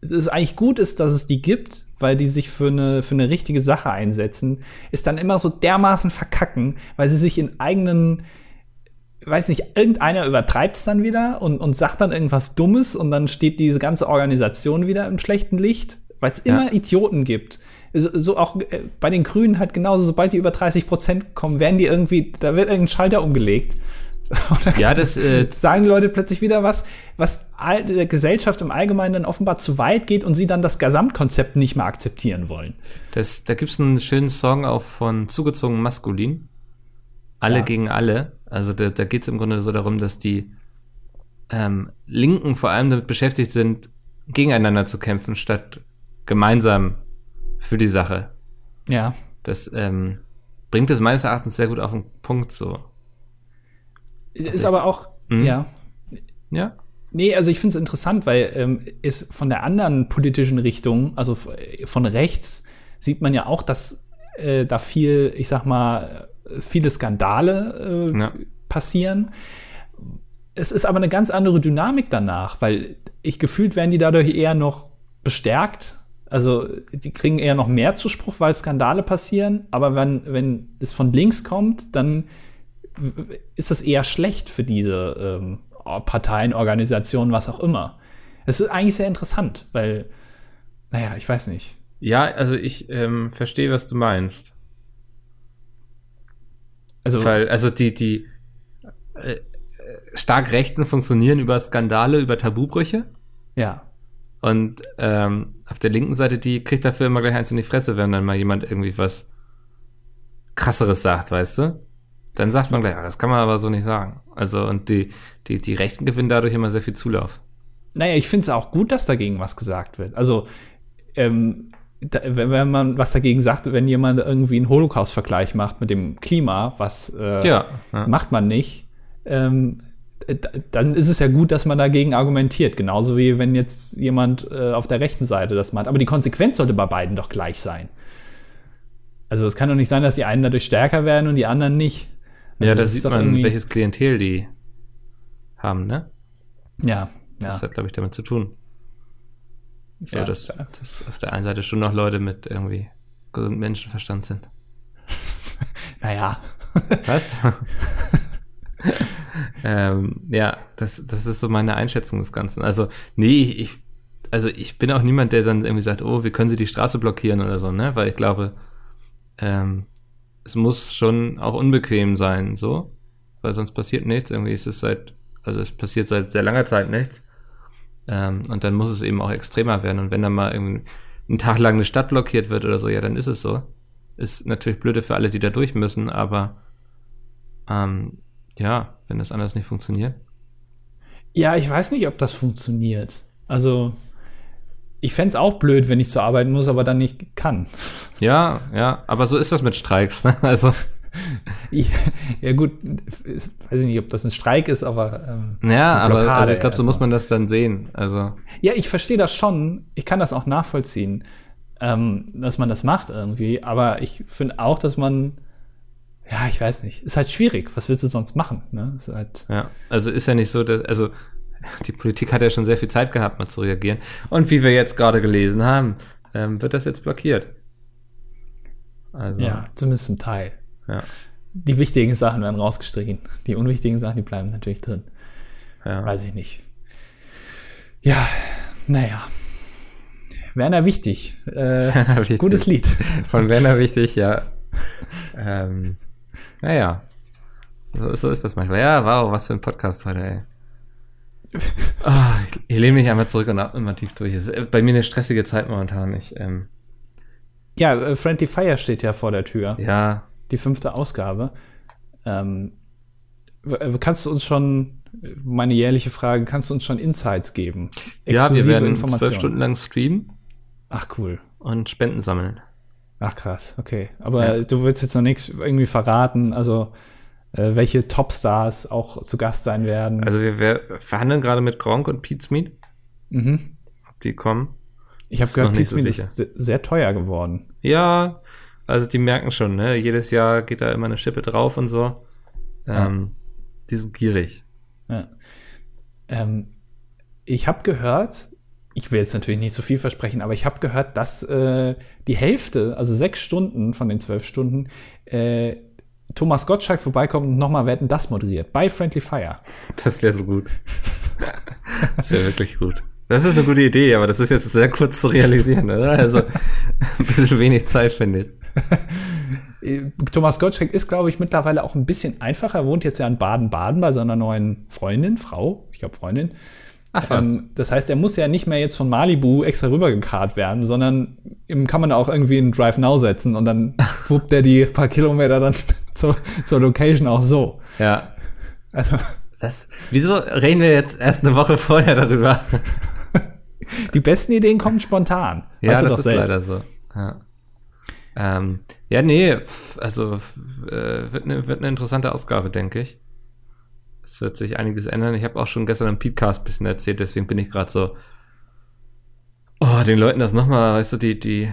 es ist eigentlich gut ist, dass es die gibt, weil die sich für eine, für eine richtige Sache einsetzen, ist dann immer so dermaßen verkacken, weil sie sich in eigenen, weiß nicht, irgendeiner übertreibt es dann wieder und, und sagt dann irgendwas Dummes und dann steht diese ganze Organisation wieder im schlechten Licht, weil es immer ja. Idioten gibt. So, so auch äh, bei den Grünen halt genauso, sobald die über 30 Prozent kommen, werden die irgendwie, da wird irgendein Schalter umgelegt. [laughs] ja, das äh, sagen Leute plötzlich wieder was, was der Gesellschaft im Allgemeinen dann offenbar zu weit geht und sie dann das Gesamtkonzept nicht mehr akzeptieren wollen. Das, da gibt es einen schönen Song auch von Zugezogen Maskulin. Alle ja. gegen alle. Also da, da geht es im Grunde so darum, dass die ähm, Linken vor allem damit beschäftigt sind, gegeneinander zu kämpfen, statt gemeinsam für die Sache. Ja. Das ähm, bringt es meines Erachtens sehr gut auf den Punkt so. Ist also aber auch, mh? ja. Ja. Nee, also ich finde es interessant, weil ähm, ist von der anderen politischen Richtung, also von rechts, sieht man ja auch, dass äh, da viel, ich sag mal, viele Skandale äh, ja. passieren. Es ist aber eine ganz andere Dynamik danach, weil ich gefühlt werden die dadurch eher noch bestärkt. Also die kriegen eher noch mehr Zuspruch, weil Skandale passieren. Aber wenn, wenn es von links kommt, dann ist das eher schlecht für diese ähm, Parteien, Organisationen, was auch immer. Es ist eigentlich sehr interessant, weil, naja, ich weiß nicht. Ja, also ich ähm, verstehe, was du meinst. Also, weil, also die, die äh, stark Rechten funktionieren über Skandale, über Tabubrüche. Ja. Und ähm, auf der linken Seite, die kriegt dafür immer gleich eins in die Fresse, wenn dann mal jemand irgendwie was krasseres sagt, weißt du? Dann sagt man gleich, das kann man aber so nicht sagen. Also, und die, die, die Rechten gewinnen dadurch immer sehr viel Zulauf. Naja, ich finde es auch gut, dass dagegen was gesagt wird. Also, ähm, da, wenn, man was dagegen sagt, wenn jemand irgendwie einen Holocaust-Vergleich macht mit dem Klima, was äh, ja, ja. macht man nicht, ähm, dann ist es ja gut, dass man dagegen argumentiert. Genauso wie wenn jetzt jemand äh, auf der rechten Seite das macht. Aber die Konsequenz sollte bei beiden doch gleich sein. Also es kann doch nicht sein, dass die einen dadurch stärker werden und die anderen nicht. Also ja, da sieht man, welches Klientel die haben, ne? Ja, ja. Das hat, glaube ich, damit zu tun. So, ja, dass, dass auf der einen Seite schon noch Leute mit irgendwie gesundem Menschenverstand sind. [laughs] naja. Was? [laughs] ähm, ja, das, das ist so meine Einschätzung des Ganzen. Also, nee, ich, ich, also ich bin auch niemand, der dann irgendwie sagt, oh, wie können Sie die Straße blockieren oder so, ne? Weil ich glaube, ähm, es muss schon auch unbequem sein, so, weil sonst passiert nichts. Irgendwie ist es seit, also es passiert seit sehr langer Zeit nichts. Ähm, und dann muss es eben auch extremer werden. Und wenn dann mal irgendwie einen Tag lang eine Stadt blockiert wird oder so, ja, dann ist es so. Ist natürlich blöde für alle, die da durch müssen, aber ähm, ja, wenn das anders nicht funktioniert. Ja, ich weiß nicht, ob das funktioniert. Also, ich fände es auch blöd, wenn ich zur Arbeit muss, aber dann nicht kann. Ja, ja, aber so ist das mit Streiks. Ne? [laughs] Also. Ja, gut, weiß ich nicht, ob das ein Streik ist, aber. Ähm, ja, aber also ich glaube, so muss man das dann sehen. Also. Ja, ich verstehe das schon. Ich kann das auch nachvollziehen, ähm, dass man das macht irgendwie. Aber ich finde auch, dass man. Ja, ich weiß nicht. Ist halt schwierig. Was willst du sonst machen? Ne? Ist halt ja, also ist ja nicht so, dass, also die Politik hat ja schon sehr viel Zeit gehabt, mal zu reagieren. Und wie wir jetzt gerade gelesen haben, ähm, wird das jetzt blockiert. Also, ja, zumindest zum Teil. Ja. Die wichtigen Sachen werden rausgestrichen. Die unwichtigen Sachen, die bleiben natürlich drin. Ja. Weiß ich nicht. Ja, naja. Werner Wichtig. Äh, [laughs] Werner Wichtig. Gutes Lied. Von Werner Wichtig, ja. ähm, naja. So, so ist das manchmal. Ja, wow, was für ein Podcast heute, ey. Oh, ich, ich lehne mich einmal zurück und atme immer tief durch. Es ist bei mir eine stressige Zeit momentan. Ich, ähm, ja, äh, Friendly Fire steht ja vor der Tür. Ja. Die fünfte Ausgabe. Ähm, äh, kannst du uns schon, meine jährliche Frage, kannst du uns schon Insights geben? ja, wir werden zwölf Stunden lang streamen. Ach, cool. Und Spenden sammeln. Ach, krass, okay. Aber ja. du willst jetzt noch nichts irgendwie verraten, also äh, welche Topstars auch zu Gast sein werden. Also wir, wir verhandeln gerade mit Gronk und Pete Smith. Mhm. Ob die kommen. Ich habe gehört, Pete so ist sehr teuer geworden. Ja, also die merken schon, ne? Jedes Jahr geht da immer eine Schippe drauf und so. Ähm, ja. Die sind gierig. Ja. Ähm, ich habe gehört, ich will jetzt natürlich nicht so viel versprechen, aber ich habe gehört, dass äh, die Hälfte, also sechs Stunden von den zwölf Stunden, äh, Thomas Gottschalk vorbeikommt und nochmal Wetten das moderiert. Bei Friendly Fire. Das wäre so gut. das wäre wirklich gut. Das ist eine gute Idee, aber das ist jetzt sehr kurz zu realisieren, oder? Also ein bisschen wenig Zeit, finde ich. Thomas Gottschalk ist, glaube ich, mittlerweile auch ein bisschen einfacher. Er wohnt jetzt ja in Baden-Baden bei seiner neuen Freundin, Frau, ich glaube Freundin. Ach. Ähm, das heißt, er muss ja nicht mehr jetzt von Malibu extra rübergekarrt werden, sondern ihm kann man auch irgendwie in Drive Now setzen und dann [laughs] wuppt er die paar Kilometer dann [laughs] zur, zur Location auch so. Ja. Also. Das, wieso reden wir jetzt erst eine Woche vorher darüber? [laughs] die besten Ideen kommen spontan. Ja, weißt das ist selbst. leider so. Ja. Ähm, ja, nee, also äh, wird eine wird ne interessante Ausgabe, denke ich. Es wird sich einiges ändern. Ich habe auch schon gestern im Podcast ein bisschen erzählt, deswegen bin ich gerade so, oh, den Leuten das nochmal, weißt du, die, die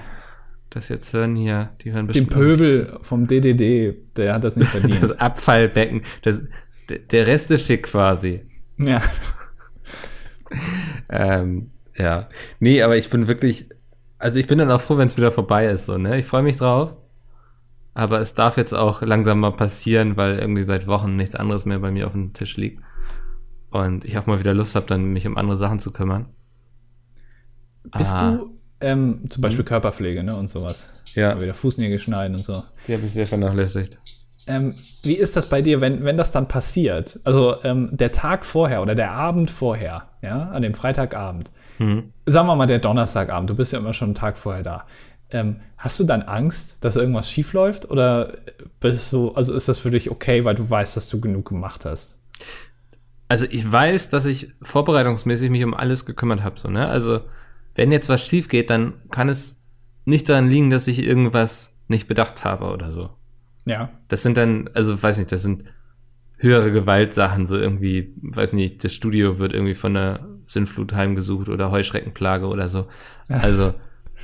das jetzt hören hier, die hören bestimmt. Den Pöbel vom DDD, der hat das nicht [laughs] verdient. das Abfallbecken, das, der Restefick quasi. Ja. [laughs] ähm, ja. Nee, aber ich bin wirklich, also ich bin dann auch froh, wenn es wieder vorbei ist, so, ne? Ich freue mich drauf. Aber es darf jetzt auch langsam mal passieren, weil irgendwie seit Wochen nichts anderes mehr bei mir auf dem Tisch liegt. Und ich auch mal wieder Lust habe, dann mich um andere Sachen zu kümmern. Bist ah. du ähm, zum Beispiel hm? Körperpflege ne, und sowas? Ja. Wieder Fußnägel schneiden und so. Die habe ich sehr vernachlässigt. Ähm, wie ist das bei dir, wenn, wenn das dann passiert? Also ähm, der Tag vorher oder der Abend vorher, ja, an dem Freitagabend. Mhm. Sagen wir mal der Donnerstagabend, du bist ja immer schon einen Tag vorher da. Ähm, hast du dann Angst, dass irgendwas schief läuft? Oder bist du, also ist das für dich okay, weil du weißt, dass du genug gemacht hast? Also ich weiß, dass ich vorbereitungsmäßig mich um alles gekümmert habe, so, ne? Also, wenn jetzt was schief geht, dann kann es nicht daran liegen, dass ich irgendwas nicht bedacht habe oder so. Ja. Das sind dann, also weiß nicht, das sind höhere Gewaltsachen, so irgendwie, weiß nicht, das Studio wird irgendwie von einer Sintflut heimgesucht oder Heuschreckenplage oder so. [laughs] Also,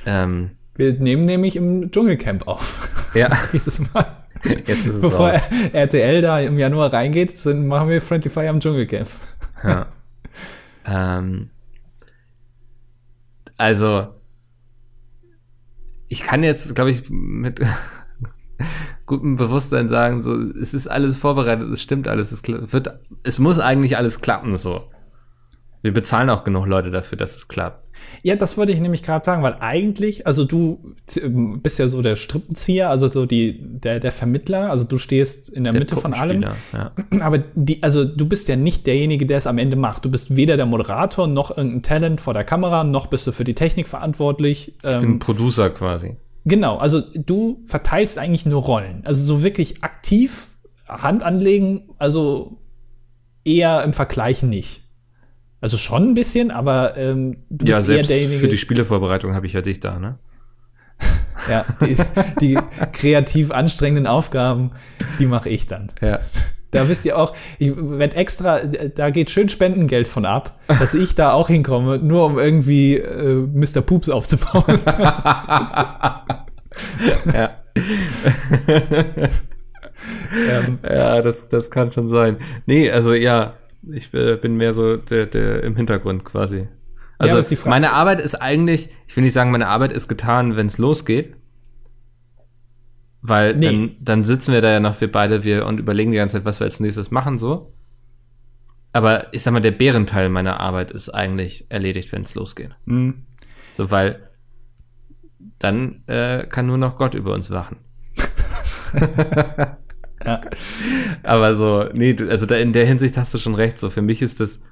ähm, wir nehmen nämlich im Dschungelcamp auf. Ja. [laughs] Dieses Mal. Bevor raus. RTL da im Januar reingeht, sind, machen wir Friendly Fire im Dschungelcamp. Ja. [laughs] ähm, also, ich kann jetzt, glaube ich, mit [laughs] gutem Bewusstsein sagen, so, es ist alles vorbereitet, es stimmt alles, es wird, es muss eigentlich alles klappen, so. Wir bezahlen auch genug Leute dafür, dass es klappt. Ja, das wollte ich nämlich gerade sagen, weil eigentlich, also du bist ja so der Strippenzieher, also so die, der, der Vermittler, also du stehst in der, der Mitte von allem. Ja. [clears throat] Aber die, also du bist ja nicht derjenige, der es am Ende macht. Du bist weder der Moderator noch irgendein Talent vor der Kamera, noch bist du für die Technik verantwortlich. Ich bin ähm, Producer quasi. Genau, also du verteilst eigentlich nur Rollen. Also so wirklich aktiv Hand anlegen, also eher im Vergleich nicht. Also schon ein bisschen, aber ähm, du ja, bist eher derjenige. Für die Spielevorbereitung habe ich ja dich da, ne? [laughs] ja, die, die kreativ anstrengenden Aufgaben, die mache ich dann. Ja. Da wisst ihr auch, ich werde extra, da geht schön Spendengeld von ab, dass ich da auch hinkomme, nur um irgendwie äh, Mr. Poops aufzubauen. [laughs] [laughs] ja. ähm, ja, das, das kann schon sein. Nee, also ja, ich äh, bin mehr so der, der im Hintergrund quasi. Also ja, meine Arbeit ist eigentlich, ich will nicht sagen, meine Arbeit ist getan, wenn es losgeht. Weil nee. dann, dann sitzen wir da ja noch, wir beide, wir und überlegen die ganze Zeit, was wir als nächstes machen, so. Aber ich sag mal, der Bärenteil meiner Arbeit ist eigentlich erledigt, wenn es losgeht. Mhm. So, weil dann äh, kann nur noch Gott über uns wachen. [laughs] [laughs] Ja. [laughs] Aber so, nee, also da in der Hinsicht hast du schon recht. So, für mich ist das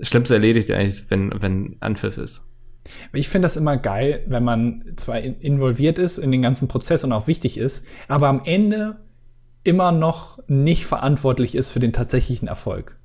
Schlimmste erledigt eigentlich, wenn, wenn Anpfiff ist. Ich finde das immer geil, wenn man zwar involviert ist in den ganzen Prozess und auch wichtig ist, aber am Ende immer noch nicht verantwortlich ist für den tatsächlichen Erfolg.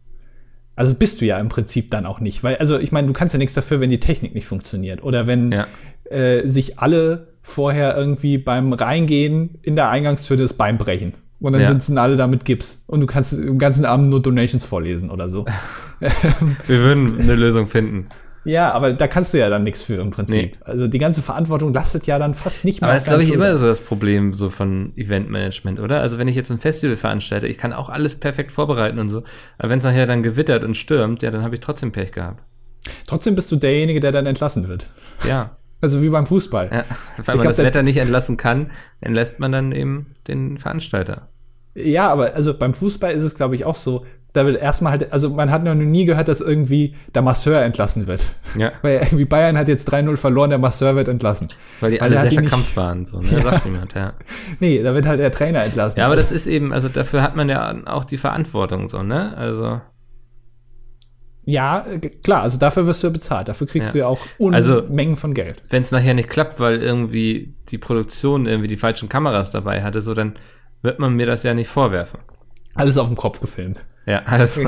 Also bist du ja im Prinzip dann auch nicht, weil, also ich meine, du kannst ja nichts dafür, wenn die Technik nicht funktioniert oder wenn ja. äh, sich alle vorher irgendwie beim Reingehen in der Eingangstür das Bein brechen. Und dann ja. sitzen alle da mit Gips. Und du kannst im ganzen Abend nur Donations vorlesen oder so. [laughs] Wir würden eine Lösung finden. Ja, aber da kannst du ja dann nichts für im Prinzip. Nee. Also die ganze Verantwortung lastet ja dann fast nicht mehr. Aber das ist, glaube ich, immer so das Problem so von Eventmanagement, oder? Also wenn ich jetzt ein Festival veranstalte, ich kann auch alles perfekt vorbereiten und so. Aber wenn es nachher dann gewittert und stürmt, ja, dann habe ich trotzdem Pech gehabt. Trotzdem bist du derjenige, der dann entlassen wird. Ja. [laughs] Also wie beim Fußball. ja. [laughs] Weil man glaub, das Wetter nicht entlassen kann, entlässt man dann eben den Veranstalter. Ja, aber also beim Fußball ist es, glaube ich, auch so. Da wird erstmal halt, also man hat noch nie gehört, dass irgendwie der Masseur entlassen wird. Ja. [laughs] Weil irgendwie Bayern hat jetzt 3-0 verloren, der Masseur wird entlassen. Weil die Weil alle hat sehr verkrampft waren, so, ne? [laughs] Sagt jemand, ja. Nee, da wird halt der Trainer entlassen. Ja, aber das ist eben, also dafür hat man ja auch die Verantwortung, so, ne? Also, Ja, äh, klar, also dafür wirst du ja bezahlt. Dafür kriegst Ja. du ja auch Also- Unmengen von Geld. wenn es nachher nicht klappt, weil irgendwie die Produktion irgendwie die falschen Kameras dabei hatte, so, dann wird man mir das ja nicht vorwerfen. Alles auf dem Kopf gefilmt. Ja, alles [laughs]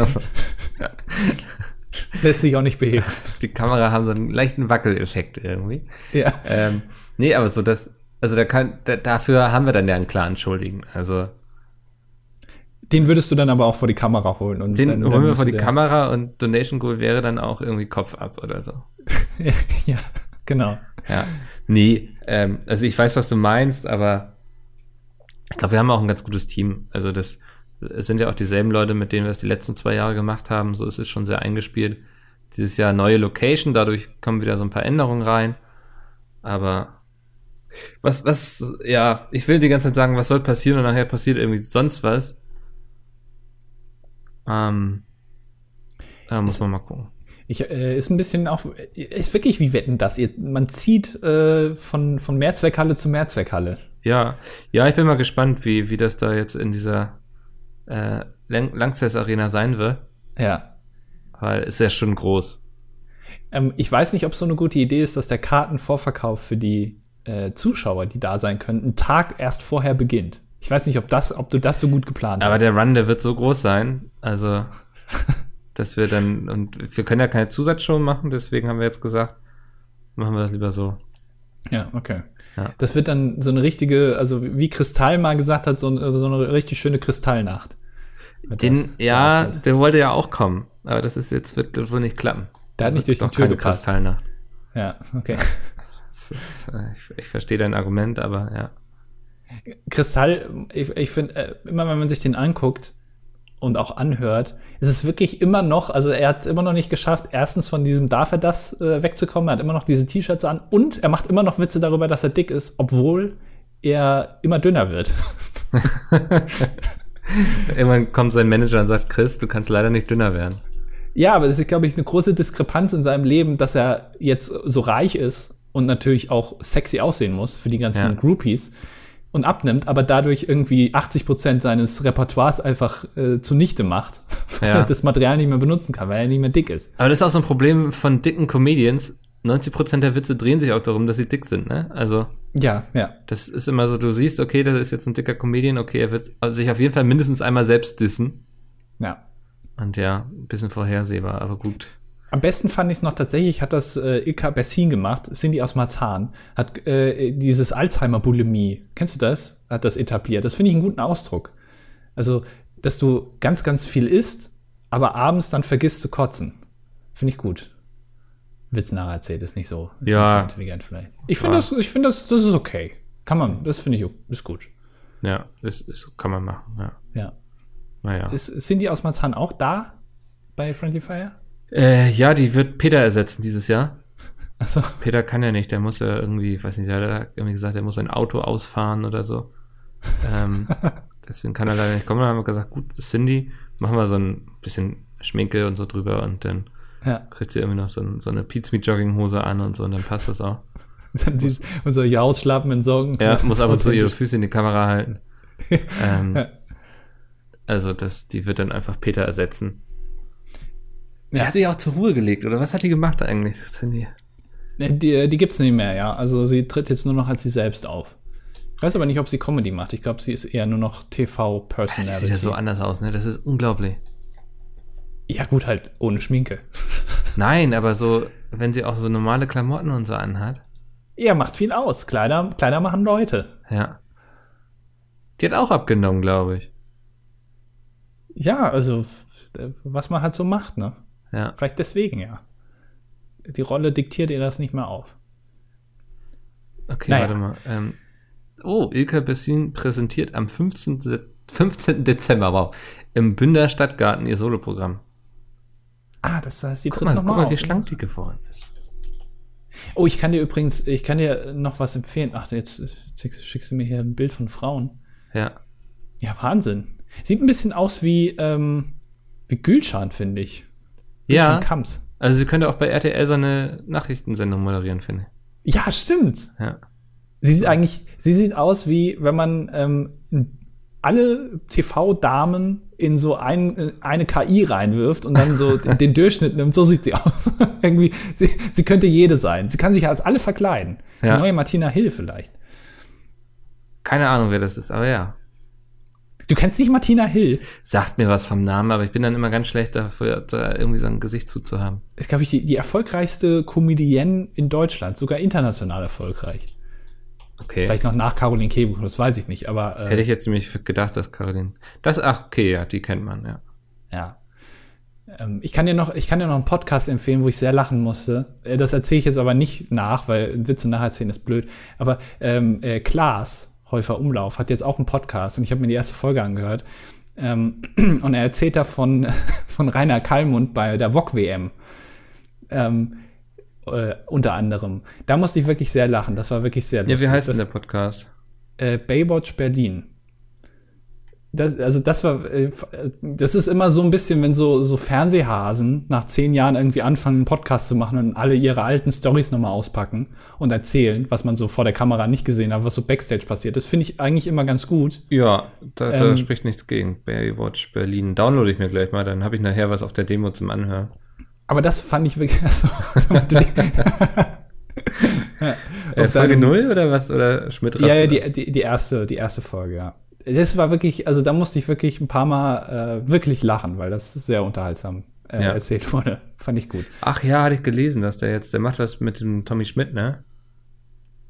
Lässt sich auch nicht beheben. Die Kamera haben so einen leichten Wackeleffekt irgendwie. ja. Ähm, nee, aber so das, also da kann, da, dafür haben wir dann ja einen klaren Schuldigen. Also Den würdest du dann aber auch vor die Kamera holen. Und den dann, holen dann wir vor die Kamera und Donation Goal wäre dann auch irgendwie Kopf ab oder so. ja, [laughs] ja, genau. Ja. Nee, ähm, also ich weiß, was du meinst, aber ich glaube, wir haben auch ein ganz gutes Team. Also das es sind ja auch dieselben Leute, mit denen wir es die letzten zwei Jahre gemacht haben. So ist es schon sehr eingespielt. Dieses Jahr neue Location, dadurch kommen wieder so ein paar Änderungen rein. Aber was, was, ja, ich will die ganze Zeit sagen, was soll passieren und nachher passiert irgendwie sonst was. Ähm, da muss man mal gucken. Ich, äh, ist ein bisschen auch, ist wirklich wie Wetten das. Ihr, man zieht äh, von, von Mehrzweckhalle zu Mehrzweckhalle. Ja, ja, ich bin mal gespannt, wie, wie das da jetzt in dieser äh, Lang Lanxess Arena sein wird, Ja. weil ist ja schon groß. Ähm, ich weiß nicht, ob es so eine gute Idee ist, dass der Kartenvorverkauf für die äh, Zuschauer, die da sein können, einen Tag erst vorher beginnt. Ich weiß nicht, ob das, ob du das so gut geplant Aber hast. der Run, der wird so groß sein, also [laughs] dass wir dann und wir können ja keine Zusatzshow machen, deswegen haben wir jetzt gesagt, machen wir das lieber so. Ja, okay. Ja. Das wird dann so eine richtige, also wie Kristall mal gesagt hat, so, eine- so eine richtig schöne Kristallnacht. Den, ja, der wollte ja auch kommen, aber das ist jetzt wird wohl nicht klappen. Der hat Das nicht durch die Tür keine gepasst. Kristallnacht. Ja, okay. [laughs] Ist, äh, ich, ich verstehe dein Argument, aber ja. Kristall, ich, ich finde, äh, immer wenn man sich den anguckt und auch anhört, ist es wirklich immer noch, also er hat es immer noch nicht geschafft, erstens von diesem darf er das äh, wegzukommen, er hat immer noch diese T-Shirts an und er macht immer noch Witze darüber, dass er dick ist, obwohl er immer dünner wird. [laughs] Irgendwann kommt sein Manager und sagt, Chris, du kannst leider nicht dünner werden. Ja, aber es ist, glaube ich, eine große Diskrepanz in seinem Leben, dass er jetzt so reich ist und natürlich auch sexy aussehen muss für die ganzen Ja. Groupies und abnimmt, aber dadurch irgendwie 80 Prozent seines Repertoires einfach äh, zunichte macht, weil Ja. er das Material nicht mehr benutzen kann, weil er nicht mehr dick ist. Aber das ist auch so ein Problem von dicken Comedians. 90% der Witze drehen sich auch darum, dass sie dick sind, ne? Also, Ja, ja. das ist immer so, du siehst, okay, das ist jetzt ein dicker Comedian, okay, er wird sich auf jeden Fall mindestens einmal selbst dissen. Ja. Und ja, ein bisschen vorhersehbar, aber gut. Am besten fand ich es noch tatsächlich, hat das äh, Ilka Bessin gemacht, Cindy aus Marzahn, hat äh, dieses Alzheimer-Bulimie, kennst du das? Hat das etabliert. Das finde ich einen guten Ausdruck. Also, dass du ganz, ganz viel isst, aber abends dann vergisst zu kotzen. Finde ich gut. Witz nacherzählt ist nicht so, ist Ja. nicht so intelligent vielleicht. Ich finde Ja. das, ich finde das, das ist okay. Kann man, das finde ich, ist gut. Ja, ist, ist, kann man machen, ja. Ja. Naja. Ist Cindy aus Marzahn auch da bei Friendly Fire? Äh, ja, die wird Peter ersetzen dieses Jahr. Achso. Peter kann ja nicht, der muss ja irgendwie, ich weiß nicht, der hat irgendwie gesagt, er muss sein Auto ausfahren oder so. Ähm, [laughs] deswegen kann er leider nicht kommen. Dann haben wir gesagt, gut, Cindy, machen wir so ein bisschen Schminke und so drüber und dann Ja. kriegt sie irgendwie noch so, ein, so eine Pizmeet-Jogginghose an und so und dann passt das auch. [laughs] Und solche ausschlappenden Sorgen. Ja, muss ab und zu ihre [laughs] Füße in die Kamera halten. ähm, Ja. also das, die wird dann einfach Peter ersetzen. Die Ja. hat sich auch zur Ruhe gelegt, oder was hat die gemacht eigentlich, Cindy? Nee, Die, die gibt's nicht mehr, ja. Also sie tritt jetzt nur noch als sie selbst auf. Ich weiß aber nicht, ob sie Comedy macht. Ich glaube, sie ist eher nur noch TV-Personality. sieht ja so anders aus, ne? Das ist unglaublich. ja, gut, halt ohne Schminke. [laughs] Nein, aber so, wenn sie auch so normale Klamotten und so anhat. Ja, macht viel aus. Kleider, Kleider machen Leute. Ja. Die hat auch abgenommen, glaube ich. Ja, also äh, was man halt so macht, ne? Ja. Vielleicht deswegen, ja. Die Rolle diktiert ihr das nicht mehr auf. Okay, Naja. warte mal. Ähm, oh, Ilka Bessin präsentiert am 15. De 15. Dezember, wow, im Bünder Stadtgarten ihr Soloprogramm. Ah, das heißt, die Guck tritt mal, noch guck mal mal, wie schlank die geworden ist. Oh, ich kann dir übrigens, ich kann dir noch was empfehlen. Ach, jetzt schickst, schickst du mir hier ein Bild von Frauen. Ja. Ja, Wahnsinn. Sieht ein bisschen aus wie, ähm, wie Gülschan, finde ich. Ja. Kamps. Also sie könnte auch bei RTL so eine Nachrichtensendung moderieren, finde ich. Ja, stimmt. Ja. Sie sieht eigentlich, sie sieht aus wie, wenn man ähm, alle TV-Damen in so ein, äh, eine KI reinwirft und dann so den, [laughs] den Durchschnitt nimmt. So sieht sie aus. [laughs] Irgendwie, sie, sie könnte jede sein. Sie kann sich als alle verkleiden. Ja. Die neue Martina Hill vielleicht. Keine Ahnung, wer das ist, aber ja. Du kennst nicht Martina Hill. Sagt mir was vom Namen, aber ich bin dann immer ganz schlecht dafür, da irgendwie so ein Gesicht zuzuhaben. Ist, glaube ich, die, die erfolgreichste Comedienne in Deutschland, sogar international erfolgreich. Okay. Vielleicht noch nach Caroline Kebekus, das weiß ich nicht, aber äh, Hätte ich jetzt nämlich gedacht, dass Caroline. Das, ach, okay, ja, die kennt man, ja. Ja. Ähm, ich kann dir noch, ich kann dir noch einen Podcast empfehlen, wo ich sehr lachen musste. Äh, Das erzähle ich jetzt aber nicht nach, weil Witze nacherzählen ist blöd. Aber ähm, äh, Klaas Häufer Umlauf hat jetzt auch einen Podcast und ich habe mir die erste Folge angehört. Ähm, [clears throat] und er erzählt da von, [laughs] von Rainer Kallmund bei der VOG WM. Ähm, äh, unter anderem. Da musste ich wirklich sehr lachen. Das war wirklich sehr Ja, lustig. wie heißt das, denn der Podcast? äh, Baywatch Berlin. Das, also das war, äh, das ist immer so ein bisschen, wenn so, so Fernsehhasen nach zehn Jahren irgendwie anfangen, einen Podcast zu machen und alle ihre alten Stories nochmal auspacken und erzählen, was man so vor der Kamera nicht gesehen hat, was so Backstage passiert. Das finde ich eigentlich immer ganz gut. Ja, da, da Ähm, spricht nichts gegen. Baywatch Berlin. Download ich mir gleich mal, dann habe ich nachher was auf der Demo zum Anhören. Aber das fand ich wirklich, [laughs] also, [laughs] ja, Äh, Folge deinem- 0 oder was? Oder Schmidt Ja, ja, die, die, die erste, die erste Folge, ja. Das war wirklich, also da musste ich wirklich ein paar Mal äh, wirklich lachen, weil das sehr unterhaltsam äh, Ja. erzählt wurde. [laughs] Fand ich gut. Ach ja, hatte ich gelesen, dass der jetzt, der macht was mit dem Tommy Schmidt, ne?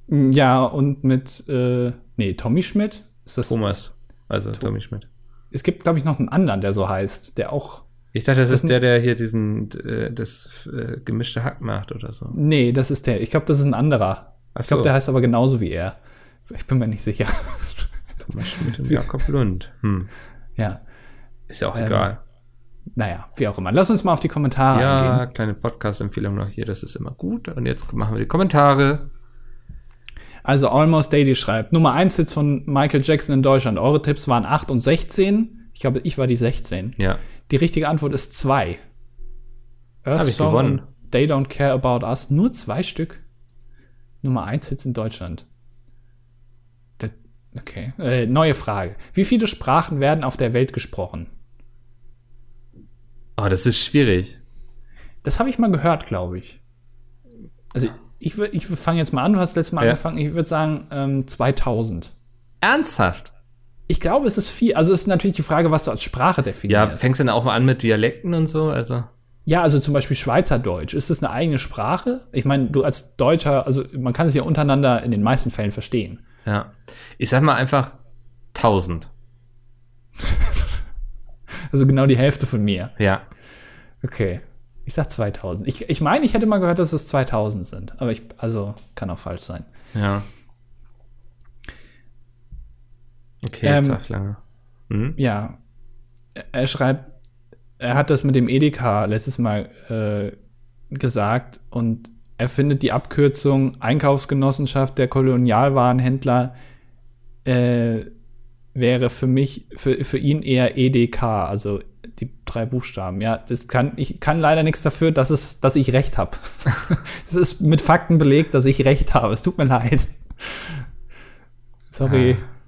Ja, und mit, äh, nee, Tommy Schmidt? Ist das, Thomas. Also Tommy Schmidt. Es gibt, glaube ich, noch einen anderen, der so heißt, der auch, Ich dachte, das Das ist der, der hier diesen, äh, das äh, gemischte Hack macht oder so. nee, das ist der, ich glaube, das ist ein anderer. Ach Ich glaube, der heißt aber genauso wie er. Ich bin mir nicht sicher. [laughs] Thomas Schmidt und Jakob Lund. Hm. ja, Ist ja auch Ähm, egal. naja, wie auch immer. Lass uns mal auf die Kommentare Ja, eingehen. kleine Podcast-Empfehlung noch hier, das ist immer gut. Und jetzt machen wir die Kommentare. Also Almost Daily schreibt, Nummer 1 Hits von Michael Jackson in Deutschland. Eure Tipps waren 8 und 16. Ich glaube, ich war die 16. Ja. Die richtige Antwort ist 2. Earth Hab ich gewonnen. They Don't Care About Us. Nur zwei Stück. Nummer 1 Hits in Deutschland. Okay. Äh, neue Frage. Wie viele Sprachen werden auf der Welt gesprochen? Oh, das ist schwierig. Das habe ich mal gehört, glaube ich. Also ich, ich fange jetzt mal an. Du hast letztes Mal Ja. angefangen. Ich würde sagen ähm, 2000. Ernsthaft? Ich glaube, es ist viel. Also es ist natürlich die Frage, was du als Sprache Ja, definierst. fängst du dann auch mal an mit Dialekten und so? Also. Ja, also zum Beispiel Schweizerdeutsch. Ist das eine eigene Sprache? Ich meine, du als Deutscher, also man kann es ja untereinander in den meisten Fällen verstehen. Ja. Ich sag mal einfach 1000. [laughs] Also genau die Hälfte von mir. Ja. Okay. Ich sag 2000. Ich, ich meine, ich hätte mal gehört, dass es 2000 sind. Aber ich, also kann auch falsch sein. Ja. Okay, Ähm, jetzt sag lange. Hm? Ja. Er schreibt, er hat das mit dem Edeka letztes Mal äh, gesagt und er findet die Abkürzung Einkaufsgenossenschaft der Kolonialwarenhändler äh, wäre für mich, für, für ihn eher EDK, also die drei Buchstaben. Ja, das kann, ich kann leider nichts dafür, dass es, dass ich recht habe. [laughs] es ist mit Fakten belegt, dass ich recht habe. Es tut mir leid. Sorry. Ah.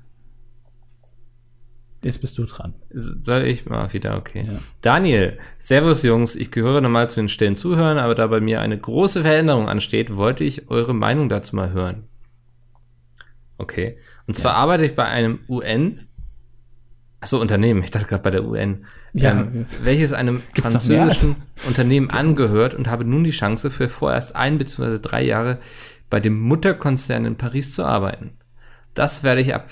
Jetzt bist du dran. Soll ich mal wieder, okay. Ja. Daniel, Servus Jungs, ich gehöre normal zu den stillen Zuhörern, aber da bei mir eine große Veränderung ansteht, wollte ich eure Meinung dazu mal hören. Okay. Und zwar arbeite ich bei einem UN, achso, Unternehmen, ich dachte gerade bei der UN, Ja. ähm, welches einem [laughs] Gibt's französischen Unternehmen angehört und habe nun die Chance für vorerst ein bzw. drei Jahre bei dem Mutterkonzern in Paris zu arbeiten. Das werde ich ab,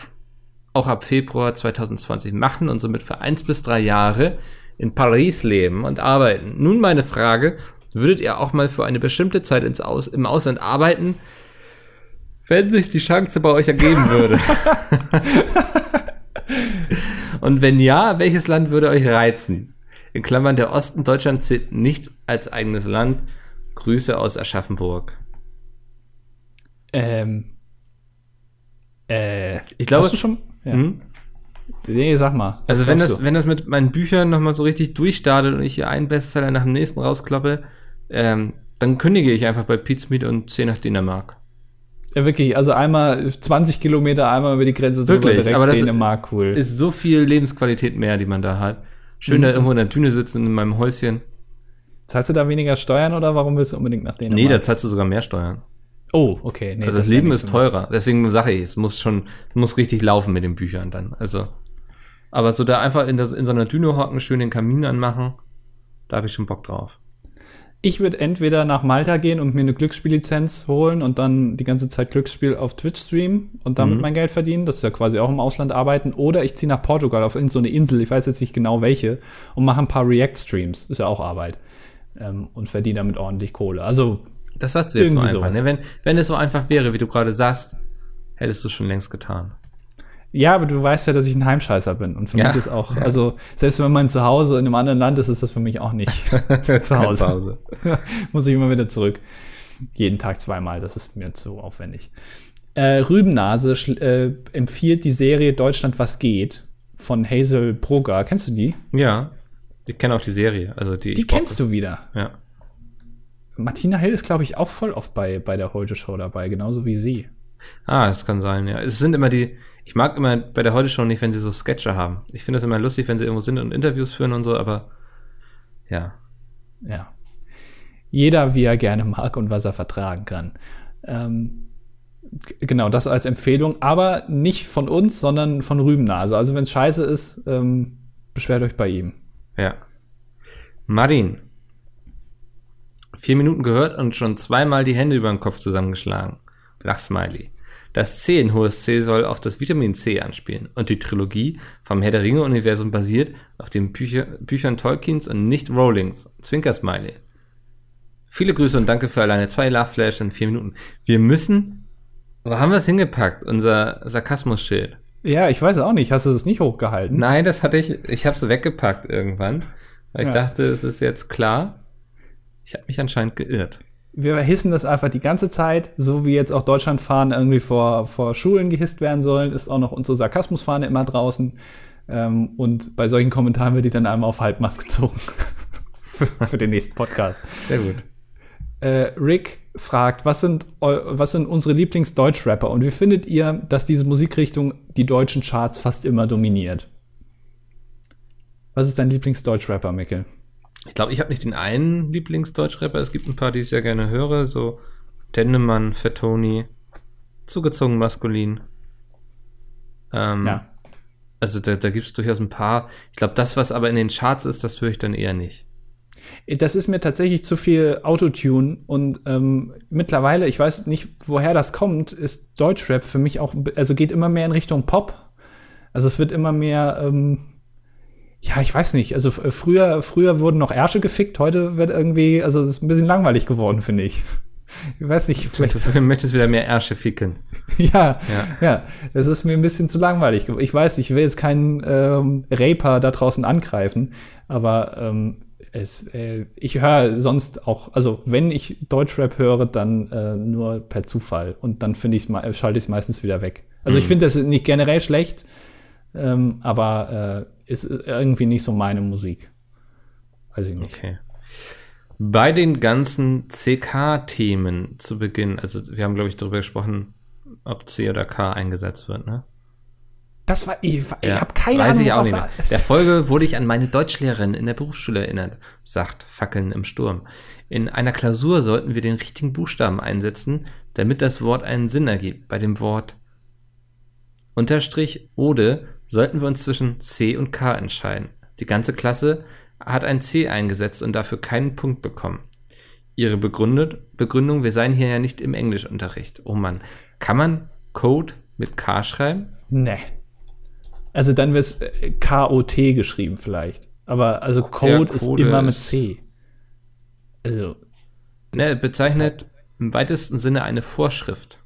auch ab Februar 2020 machen und somit für eins bis drei Jahre in Paris leben und arbeiten. Nun meine Frage, würdet ihr auch mal für eine bestimmte Zeit ins Aus, im Ausland arbeiten, wenn sich die Chance bei euch ergeben würde? [laughs] und wenn ja, welches Land würde euch reizen? In Klammern, der Osten Deutschland zählt nicht als eigenes Land. Grüße aus Aschaffenburg. Ähm. Äh. Ich glaube, hast du schon. Ja. Hm? Nee, sag mal. Also wenn das, du? wenn das mit meinen Büchern nochmal so richtig durchstartet und ich hier einen Bestseller nach dem nächsten rauskloppe, ähm, dann kündige ich einfach bei Pizmeet und ziehe nach Dänemark. Ja, wirklich, also einmal 20 Kilometer einmal über die Grenze Wirklich, direkt aber das Dänemark, cool. Ist so viel Lebensqualität mehr, die man da hat. Schön Mhm. da irgendwo in der Düne sitzen in meinem Häuschen. Zahlst du da weniger Steuern oder warum willst du unbedingt nach Dänemark? Nee, da zahlst du sogar mehr Steuern. Oh, okay. Nee, also das, wär Leben ist teurer. Deswegen sage ich, es muss schon, muss richtig laufen mit den Büchern dann. Also, aber so da einfach in, das, in so einer Düne hocken, schön den Kamin anmachen, da habe ich schon Bock drauf. Ich würde entweder nach Malta gehen und mir eine Glücksspiellizenz holen und dann die ganze Zeit Glücksspiel auf Twitch streamen und damit Mhm. mein Geld verdienen. Das ist ja quasi auch im Ausland arbeiten. Oder ich ziehe nach Portugal auf so eine Insel, ich weiß jetzt nicht genau welche, und mache ein paar React-Streams. Ist ja auch Arbeit. Ähm, und verdiene damit ordentlich Kohle. Also, Das hast du jetzt so Irgendwie einfach. sowas. Ne? Wenn, wenn es so einfach wäre, wie du gerade sagst, hättest du schon längst getan. ja, aber du weißt ja, dass ich ein Heimscheißer bin. Und für Ja. mich ist auch, also, selbst wenn mein Zuhause in einem anderen Land ist, ist das für mich auch nicht [laughs] zu Hause. [laughs] Muss ich immer wieder zurück. Jeden Tag zweimal, das ist mir zu aufwendig. Äh, Rübennase äh, empfiehlt die Serie Deutschland was geht von Hazel Brugger. Kennst du die? Ja. Ich kenne auch die Serie. Also die, Die kennst du wieder. Ja. Martina Hill ist, glaube ich, auch voll oft bei, bei der Heute Show dabei, genauso wie sie. Ah, es kann sein, ja. Es sind immer die, ich mag immer bei der Heute Show nicht, wenn sie so Sketche haben. Ich finde es immer lustig, wenn sie irgendwo sind und Interviews führen und so, aber ja. Ja. Jeder, wie er gerne mag und was er vertragen kann. Ähm, genau, das als Empfehlung, aber nicht von uns, sondern von Rübennase. Also wenn es scheiße ist, ähm, beschwert euch bei ihm. Ja. Martin. Vier Minuten gehört und schon zweimal die Hände über den Kopf zusammengeschlagen. Lachsmiley. Das C in hohes C soll auf das Vitamin C anspielen und die Trilogie vom Herr der Ringe-Universum basiert auf den Bücher, Büchern Tolkiens und nicht Rowlings. Zwinker-Smiley. Viele Grüße und danke für alleine zwei Lachflash in vier Minuten. Wir müssen, wo haben wir es hingepackt? Unser Sarkasmus-Schild. Ja, ich weiß auch nicht. Hast du das nicht hochgehalten? Nein, das hatte ich, ich habe es weggepackt irgendwann, weil ich Ja. dachte, es ist jetzt klar. Ich habe mich anscheinend geirrt. Wir hissen das einfach die ganze Zeit, so wie jetzt auch Deutschlandfahnen irgendwie vor, vor Schulen gehisst werden sollen, ist auch noch unsere Sarkasmusfahne immer draußen. Ähm, und bei solchen Kommentaren wird die dann einmal auf Halbmast gezogen. [laughs] für, für den nächsten Podcast. Sehr gut. Äh, Rick fragt, was sind, was sind unsere Lieblings-Deutsch-Rapper und wie findet ihr, dass diese Musikrichtung die deutschen Charts fast immer dominiert? Was ist dein Lieblings-Deutsch-Rapper, Mikkel? Ich glaube, ich habe nicht den einen Lieblingsdeutschrapper. Es gibt ein paar, die ich sehr gerne höre, so Dennemann, Fettoni, zugezogen maskulin. Ähm, Ja. Also da, da gibt es durchaus ein paar. Ich glaube, das, was aber in den Charts ist, das höre ich dann eher nicht. Das ist mir tatsächlich zu viel Autotune und ähm, mittlerweile, ich weiß nicht, woher das kommt, ist Deutschrap für mich auch, also geht immer mehr in Richtung Pop. Also es wird immer mehr, ähm, ja, ich weiß nicht, also f- früher, früher wurden noch Ärsche gefickt, heute wird irgendwie, also es ist ein bisschen langweilig geworden, finde ich. Ich weiß nicht, vielleicht Du [laughs] möchtest wieder mehr Ärsche ficken. [laughs] ja, Ja. ja, es ist mir ein bisschen zu langweilig. Ich weiß, ich will jetzt keinen ähm, Raper da draußen angreifen, aber ähm, es, äh, ich höre sonst auch, also wenn ich Deutschrap höre, dann äh, nur per Zufall und dann finde ich es, schalte ich es meistens wieder weg. Also ich finde das nicht generell schlecht, ähm, aber äh, ist irgendwie nicht so meine Musik. Weiß ich nicht. Okay. Bei den ganzen CK-Themen zu Beginn, also wir haben, glaube ich, darüber gesprochen, ob C oder K eingesetzt wird, ne? Das war, ich, ich habe keine Weiß Ahnung. ich auch nicht mehr. Der Folge wurde ich an meine Deutschlehrerin in der Berufsschule erinnert, sagt Fackeln im Sturm. In einer Klausur sollten wir den richtigen Buchstaben einsetzen, damit das Wort einen Sinn ergibt. Bei dem Wort Unterstrich Ode sollten wir uns zwischen C und K entscheiden. Die ganze Klasse hat ein C eingesetzt und dafür keinen Punkt bekommen. Ihre Begründet, Begründung, wir seien hier ja nicht im Englischunterricht. Oh Mann. Kann man Code mit K schreiben? Nee. Also dann wird es K-O-T geschrieben vielleicht. Aber also Code, ist Code immer mit ist- C. Also. Ne, bezeichnet im weitesten Sinne eine Vorschrift.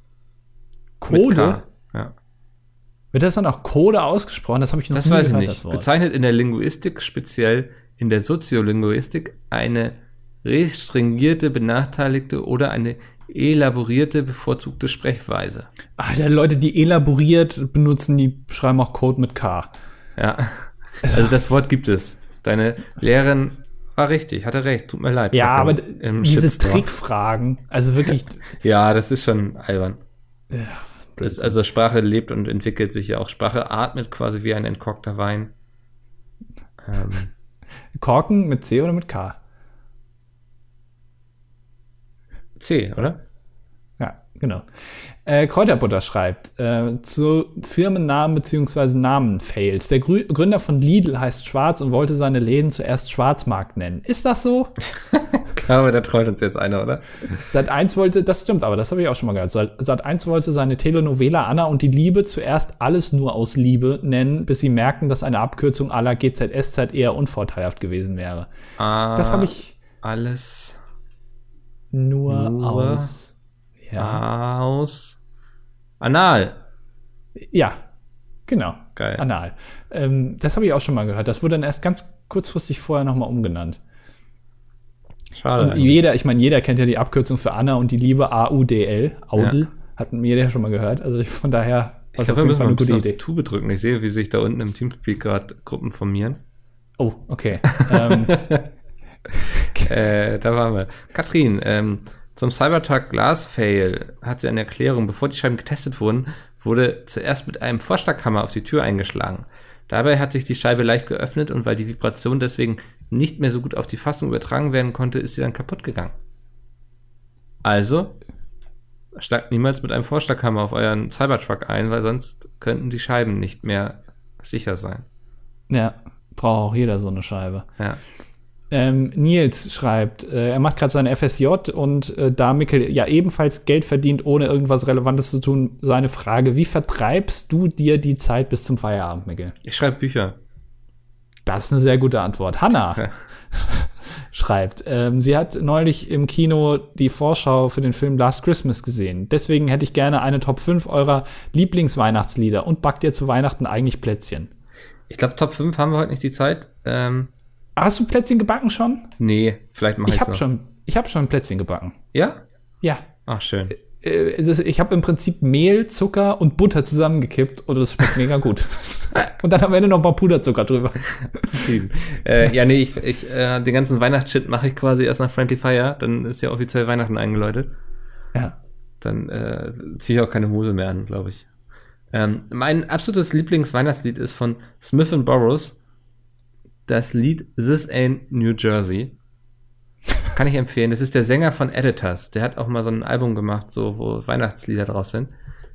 Code? Ja. Wird das dann auch Code ausgesprochen? Das habe ich noch Das nie weiß ich gehört, nicht. das Wort. Bezeichnet in der Linguistik speziell in der Soziolinguistik eine restringierte, benachteiligte oder eine elaborierte, bevorzugte Sprechweise. Alter, Leute, die elaboriert benutzen, die schreiben auch Code mit K. Ja, also das Wort gibt es. Deine Lehrerin war richtig, hatte recht, tut mir leid. Ja, aber Im- im diese Shitstorm. Trickfragen, also wirklich, Ja, das ist schon albern. Das, Blödsinn. also Sprache lebt und entwickelt sich ja auch. Sprache atmet quasi wie ein entkorkter Wein. Ähm, Korken mit C oder mit K? C, oder? Ja, genau. Äh, Kräuterbutter schreibt äh, zu Firmennamen bzw. Namen-Fails. Der Grü Gründer von Lidl heißt Schwarz und wollte seine Läden zuerst Schwarzmarkt nennen. Ist das so? Ich glaube, da treut uns jetzt einer, oder? Sat 1 wollte, das stimmt, aber das habe ich auch schon mal gehört. Sat 1 wollte seine Telenovela Anna und die Liebe zuerst alles nur aus Liebe nennen, bis sie merken, dass eine Abkürzung aller GZSZ eher unvorteilhaft gewesen wäre. Ah, Das habe ich alles nur, Nur aus. Ja. aus Anal. ja, genau. Geil. Anal. Ähm, das habe ich auch schon mal gehört. Das wurde dann erst ganz kurzfristig vorher nochmal umgenannt. Schade. Und jeder, ich meine, jeder kennt ja die Abkürzung für Anna und die Liebe AUDL. Audel. Hat jeder ja schon mal gehört. Also ich- von daher ich glaube, wir müssen mal ein bisschen aufs Idee. Tube drücken. Ich sehe, wie sich da unten im Teamspeak gerade Gruppen formieren. Oh, okay. [laughs] ähm, Äh, da waren wir. Katrin, ähm, zum Cybertruck Glass Fail hat sie eine Erklärung. Bevor die Scheiben getestet wurden, wurde zuerst mit einem Vorschlaghammer auf die Tür eingeschlagen. Dabei hat sich die Scheibe leicht geöffnet und weil die Vibration deswegen nicht mehr so gut auf die Fassung übertragen werden konnte, ist sie dann kaputt gegangen. Also, schlagt niemals mit einem Vorschlaghammer auf euren Cybertruck ein, weil sonst könnten die Scheiben nicht mehr sicher sein. ja, braucht auch jeder so eine Scheibe. Ja. Ähm, Nils schreibt, äh, er macht gerade seine FSJ und äh, da Mikkel ja ebenfalls Geld verdient, ohne irgendwas Relevantes zu tun, seine Frage, wie vertreibst du dir die Zeit bis zum Feierabend, Mikkel? Ich schreibe Bücher. Das ist eine sehr gute Antwort. Hanna [laughs] Ja. [laughs] schreibt, ähm, sie hat neulich im Kino die Vorschau für den Film Last Christmas gesehen. Deswegen hätte ich gerne eine Top 5 eurer Lieblingsweihnachtslieder und backt ihr zu Weihnachten eigentlich Plätzchen. Ich glaube, Top 5 haben wir heute nicht die Zeit. Ähm, Hast du Plätzchen gebacken schon? nee, vielleicht mache ich noch. schon, ich habe schon Plätzchen gebacken. Ja? Ja. Ach, schön. Äh, ist, ich habe im Prinzip Mehl, Zucker und Butter zusammengekippt und das schmeckt mega gut. [laughs] und dann am Ende noch ein paar Puderzucker drüber. Zufrieden. äh, ja, nee, ich, ich äh, den ganzen Weihnachtsshit mache ich quasi erst nach Friendly Fire. Dann ist ja offiziell Weihnachten eingeläutet. Ja. Dann äh, ziehe ich auch keine Hose mehr an, glaube ich. Ähm, mein absolutes Lieblingsweihnachtslied ist von Smith Burroughs. Das Lied This Ain't New Jersey. Kann ich empfehlen. Das ist der Sänger von Editors. Der hat auch mal so ein Album gemacht, so wo Weihnachtslieder draus sind.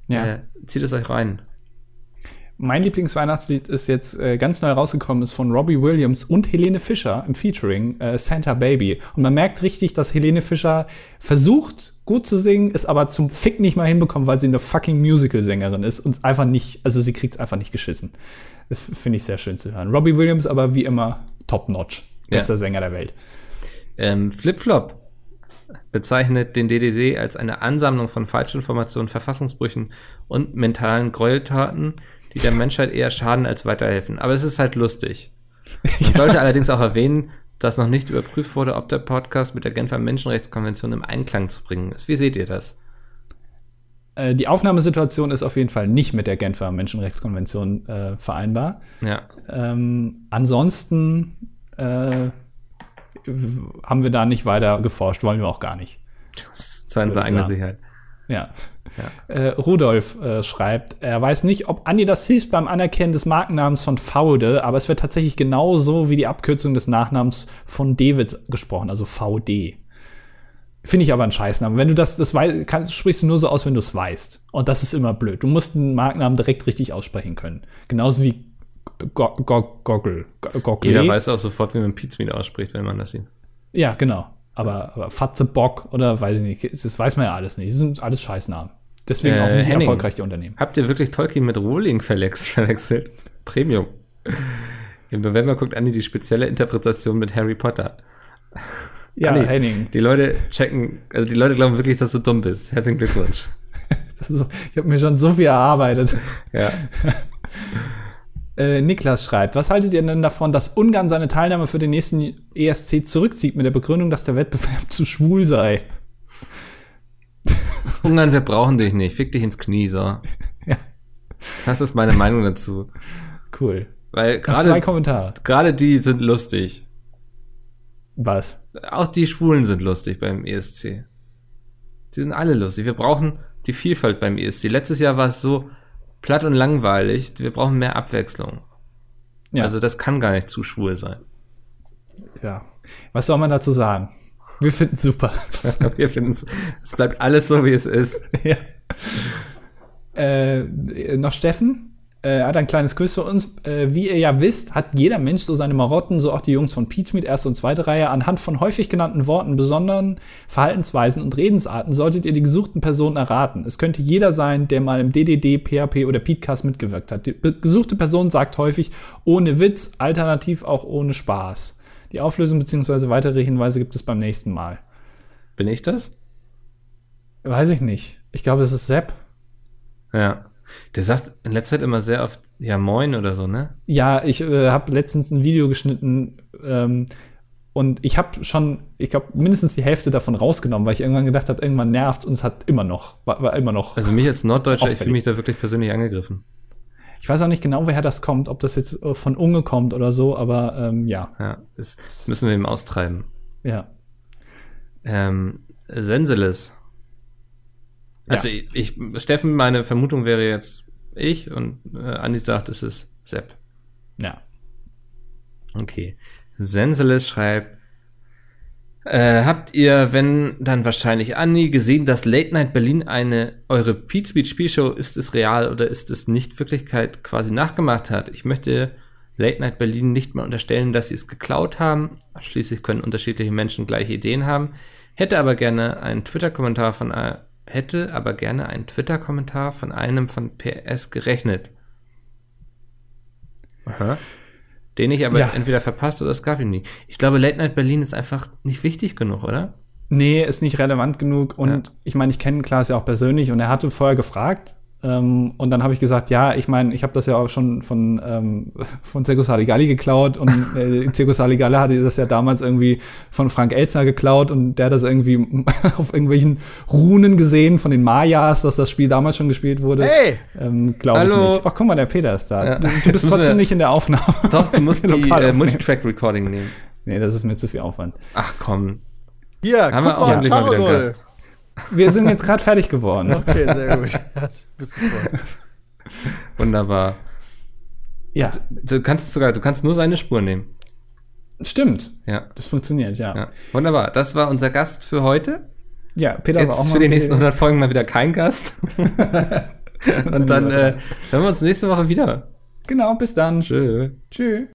Ja. Äh, zieht es euch rein. Mein Lieblingsweihnachtslied ist jetzt äh, ganz neu rausgekommen, ist von Robbie Williams und Helene Fischer im Featuring äh, Santa Baby. Und man merkt richtig, dass Helene Fischer versucht, gut zu singen, ist aber zum Fick nicht mal hinbekommen, weil sie eine fucking Musical-Sängerin ist und einfach nicht, also sie kriegt es einfach nicht geschissen. Das finde ich sehr schön zu hören. Robbie Williams aber wie immer top-notch. Bester Sänger der Welt. Ähm, Flipflop bezeichnet den DDD als eine Ansammlung von Falschinformationen, Verfassungsbrüchen und mentalen Gräueltaten, die der Menschheit eher schaden als weiterhelfen. Aber es ist halt lustig. [laughs] Man sollte allerdings auch erwähnen, dass noch nicht überprüft wurde, ob der Podcast mit der Genfer Menschenrechtskonvention im Einklang zu bringen ist. Wie seht ihr das? Äh, die Aufnahmesituation ist auf jeden Fall nicht mit der Genfer Menschenrechtskonvention äh, vereinbar. Ja. Ähm, ansonsten äh, haben wir da nicht weiter geforscht, wollen wir auch gar nicht. Zu unserer eigenen. Sicherheit. Ja. Äh, Rudolf äh, schreibt, er weiß nicht, ob Andi das hilft beim Anerkennen des Markennamens von Faude, aber es wird tatsächlich genauso wie die Abkürzung des Nachnamens von Davids gesprochen, also VD. Finde ich aber ein Scheißname. Wenn du das, das weißt, kannst, sprichst du nur so aus, wenn du es weißt. Und das ist immer blöd. Du musst einen Markennamen direkt richtig aussprechen können. Genauso wie Go Go Goggle. Go Goggle. Jeder weiß auch sofort, wie man Pizmeat ausspricht, wenn man das sieht. Ja, genau. Aber, aber Fatze Bock oder weiß ich nicht, das weiß man ja alles nicht. Das sind alles Scheißnamen. Deswegen Äh, auch nicht Henning. erfolgreich, die Unternehmen. Habt ihr wirklich Tolkien mit Rowling [laughs] verwechselt? Premium. Im November guckt Andi die spezielle Interpretation mit Harry Potter. Ja, Andi, Henning. Die Leute checken, also die Leute glauben wirklich, dass du dumm bist. Herzlichen Glückwunsch. [laughs] So, ich habe mir schon so viel erarbeitet. Ja. [laughs] Äh, Niklas schreibt, was haltet ihr denn davon, dass Ungarn seine Teilnahme für den nächsten ESC zurückzieht mit der Begründung, dass der Wettbewerb [laughs] zu schwul sei? Ungarn, wir brauchen dich nicht. Fick dich ins Knie, so. Ja. Das ist meine Meinung dazu. Cool. Weil Noch zwei gerade Kommentare. gerade die sind lustig. Was? Auch die Schwulen sind lustig beim ESC. Die sind alle lustig. Wir brauchen die Vielfalt beim ESC. Letztes Jahr war es so platt und langweilig. Wir brauchen mehr Abwechslung. Ja. Also das kann gar nicht zu schwul sein. ja. Was soll man dazu sagen? Wir finden es super. [laughs] Wir finden es, es bleibt alles so, wie es ist. [laughs] ja. Äh, noch Steffen äh, hat ein kleines Quiz für uns. Äh, wie ihr ja wisst, hat jeder Mensch so seine Marotten, so auch die Jungs von Pete's Meet, erste und zweite Reihe. Anhand von häufig genannten Worten, besonderen Verhaltensweisen und Redensarten solltet ihr die gesuchten Personen erraten. Es könnte jeder sein, der mal im DDD, PHP oder Petecast mitgewirkt hat. Die gesuchte Person sagt häufig ohne Witz, alternativ auch ohne Spaß. Die Auflösung bzw. weitere Hinweise gibt es beim nächsten Mal. Bin ich das? Weiß ich nicht. Ich glaube, es ist Sepp. Ja. Der sagt in letzter Zeit immer sehr oft, ja, moin oder so, ne? Ja, ich äh, habe letztens ein Video geschnitten ähm, und ich habe schon, ich glaube, mindestens die Hälfte davon rausgenommen, weil ich irgendwann gedacht habe, irgendwann nervt's und es hat immer noch, war, war immer noch. Also mich als Norddeutscher, ich fühle mich da wirklich persönlich angegriffen. Ich weiß auch nicht genau, woher das kommt, ob das jetzt äh, von Unge kommt oder so, aber ähm, ja, Ja, das müssen wir eben austreiben. ja. Ähm, Senseles. Also Ja. ich, ich, Steffen, meine Vermutung wäre jetzt ich und äh, Andi sagt, es ist Sepp. Ja. Okay. Senseles schreibt, äh, habt ihr, wenn dann wahrscheinlich Andi, gesehen, dass Late Night Berlin eine eure Pete Speed Spielshow ist es real oder ist es nicht Wirklichkeit quasi nachgemacht hat? Ich möchte Late Night Berlin nicht mal unterstellen, dass sie es geklaut haben. Schließlich können unterschiedliche Menschen gleiche Ideen haben. Hätte aber gerne einen Twitter-Kommentar von äh, hätte aber gerne einen Twitter-Kommentar von einem von PS gerechnet. Aha. Den ich aber Ja. entweder verpasst oder es gab ihn nie. Ich glaube, Late Night Berlin ist einfach nicht wichtig genug, oder? Nee, ist nicht relevant genug. Und Ja. ich meine, ich kenne Klaas ja auch persönlich und er hatte vorher gefragt. Ähm, und dann habe ich gesagt, ja, ich meine, ich habe das ja auch schon von, ähm, [laughs] von Circus Saligalli geklaut und [laughs] äh, Circus Saligalli hatte das ja damals irgendwie von Frank Elzner geklaut und der hat das irgendwie [laughs] auf irgendwelchen Runen gesehen von den Mayas, dass das Spiel damals schon gespielt wurde. Hey! Ähm, Glaube ich Hallo. nicht. Ach, guck mal, der Peter ist da. Ja. Du, du bist trotzdem nicht in der Aufnahme. Doch, du musst die äh. Multitrack-Recording nehmen. Nee, das ist mir zu viel Aufwand. Ach komm. Hier, Haben guck wir auch mal, endlich Wir sind jetzt gerade fertig geworden. [laughs] Okay, sehr gut. Bist du voll. Wunderbar. Ja, Du kannst sogar, du kannst nur seine Spur nehmen. stimmt. Ja. Das funktioniert, ja. ja. Wunderbar. Das war unser Gast für heute. Ja, Peter war auch Jetzt mal für die nächsten 100 Folgen mal wieder kein Gast. [laughs] Und dann äh, hören wir uns nächste Woche wieder. Genau, bis dann. Tschö. Tschüss.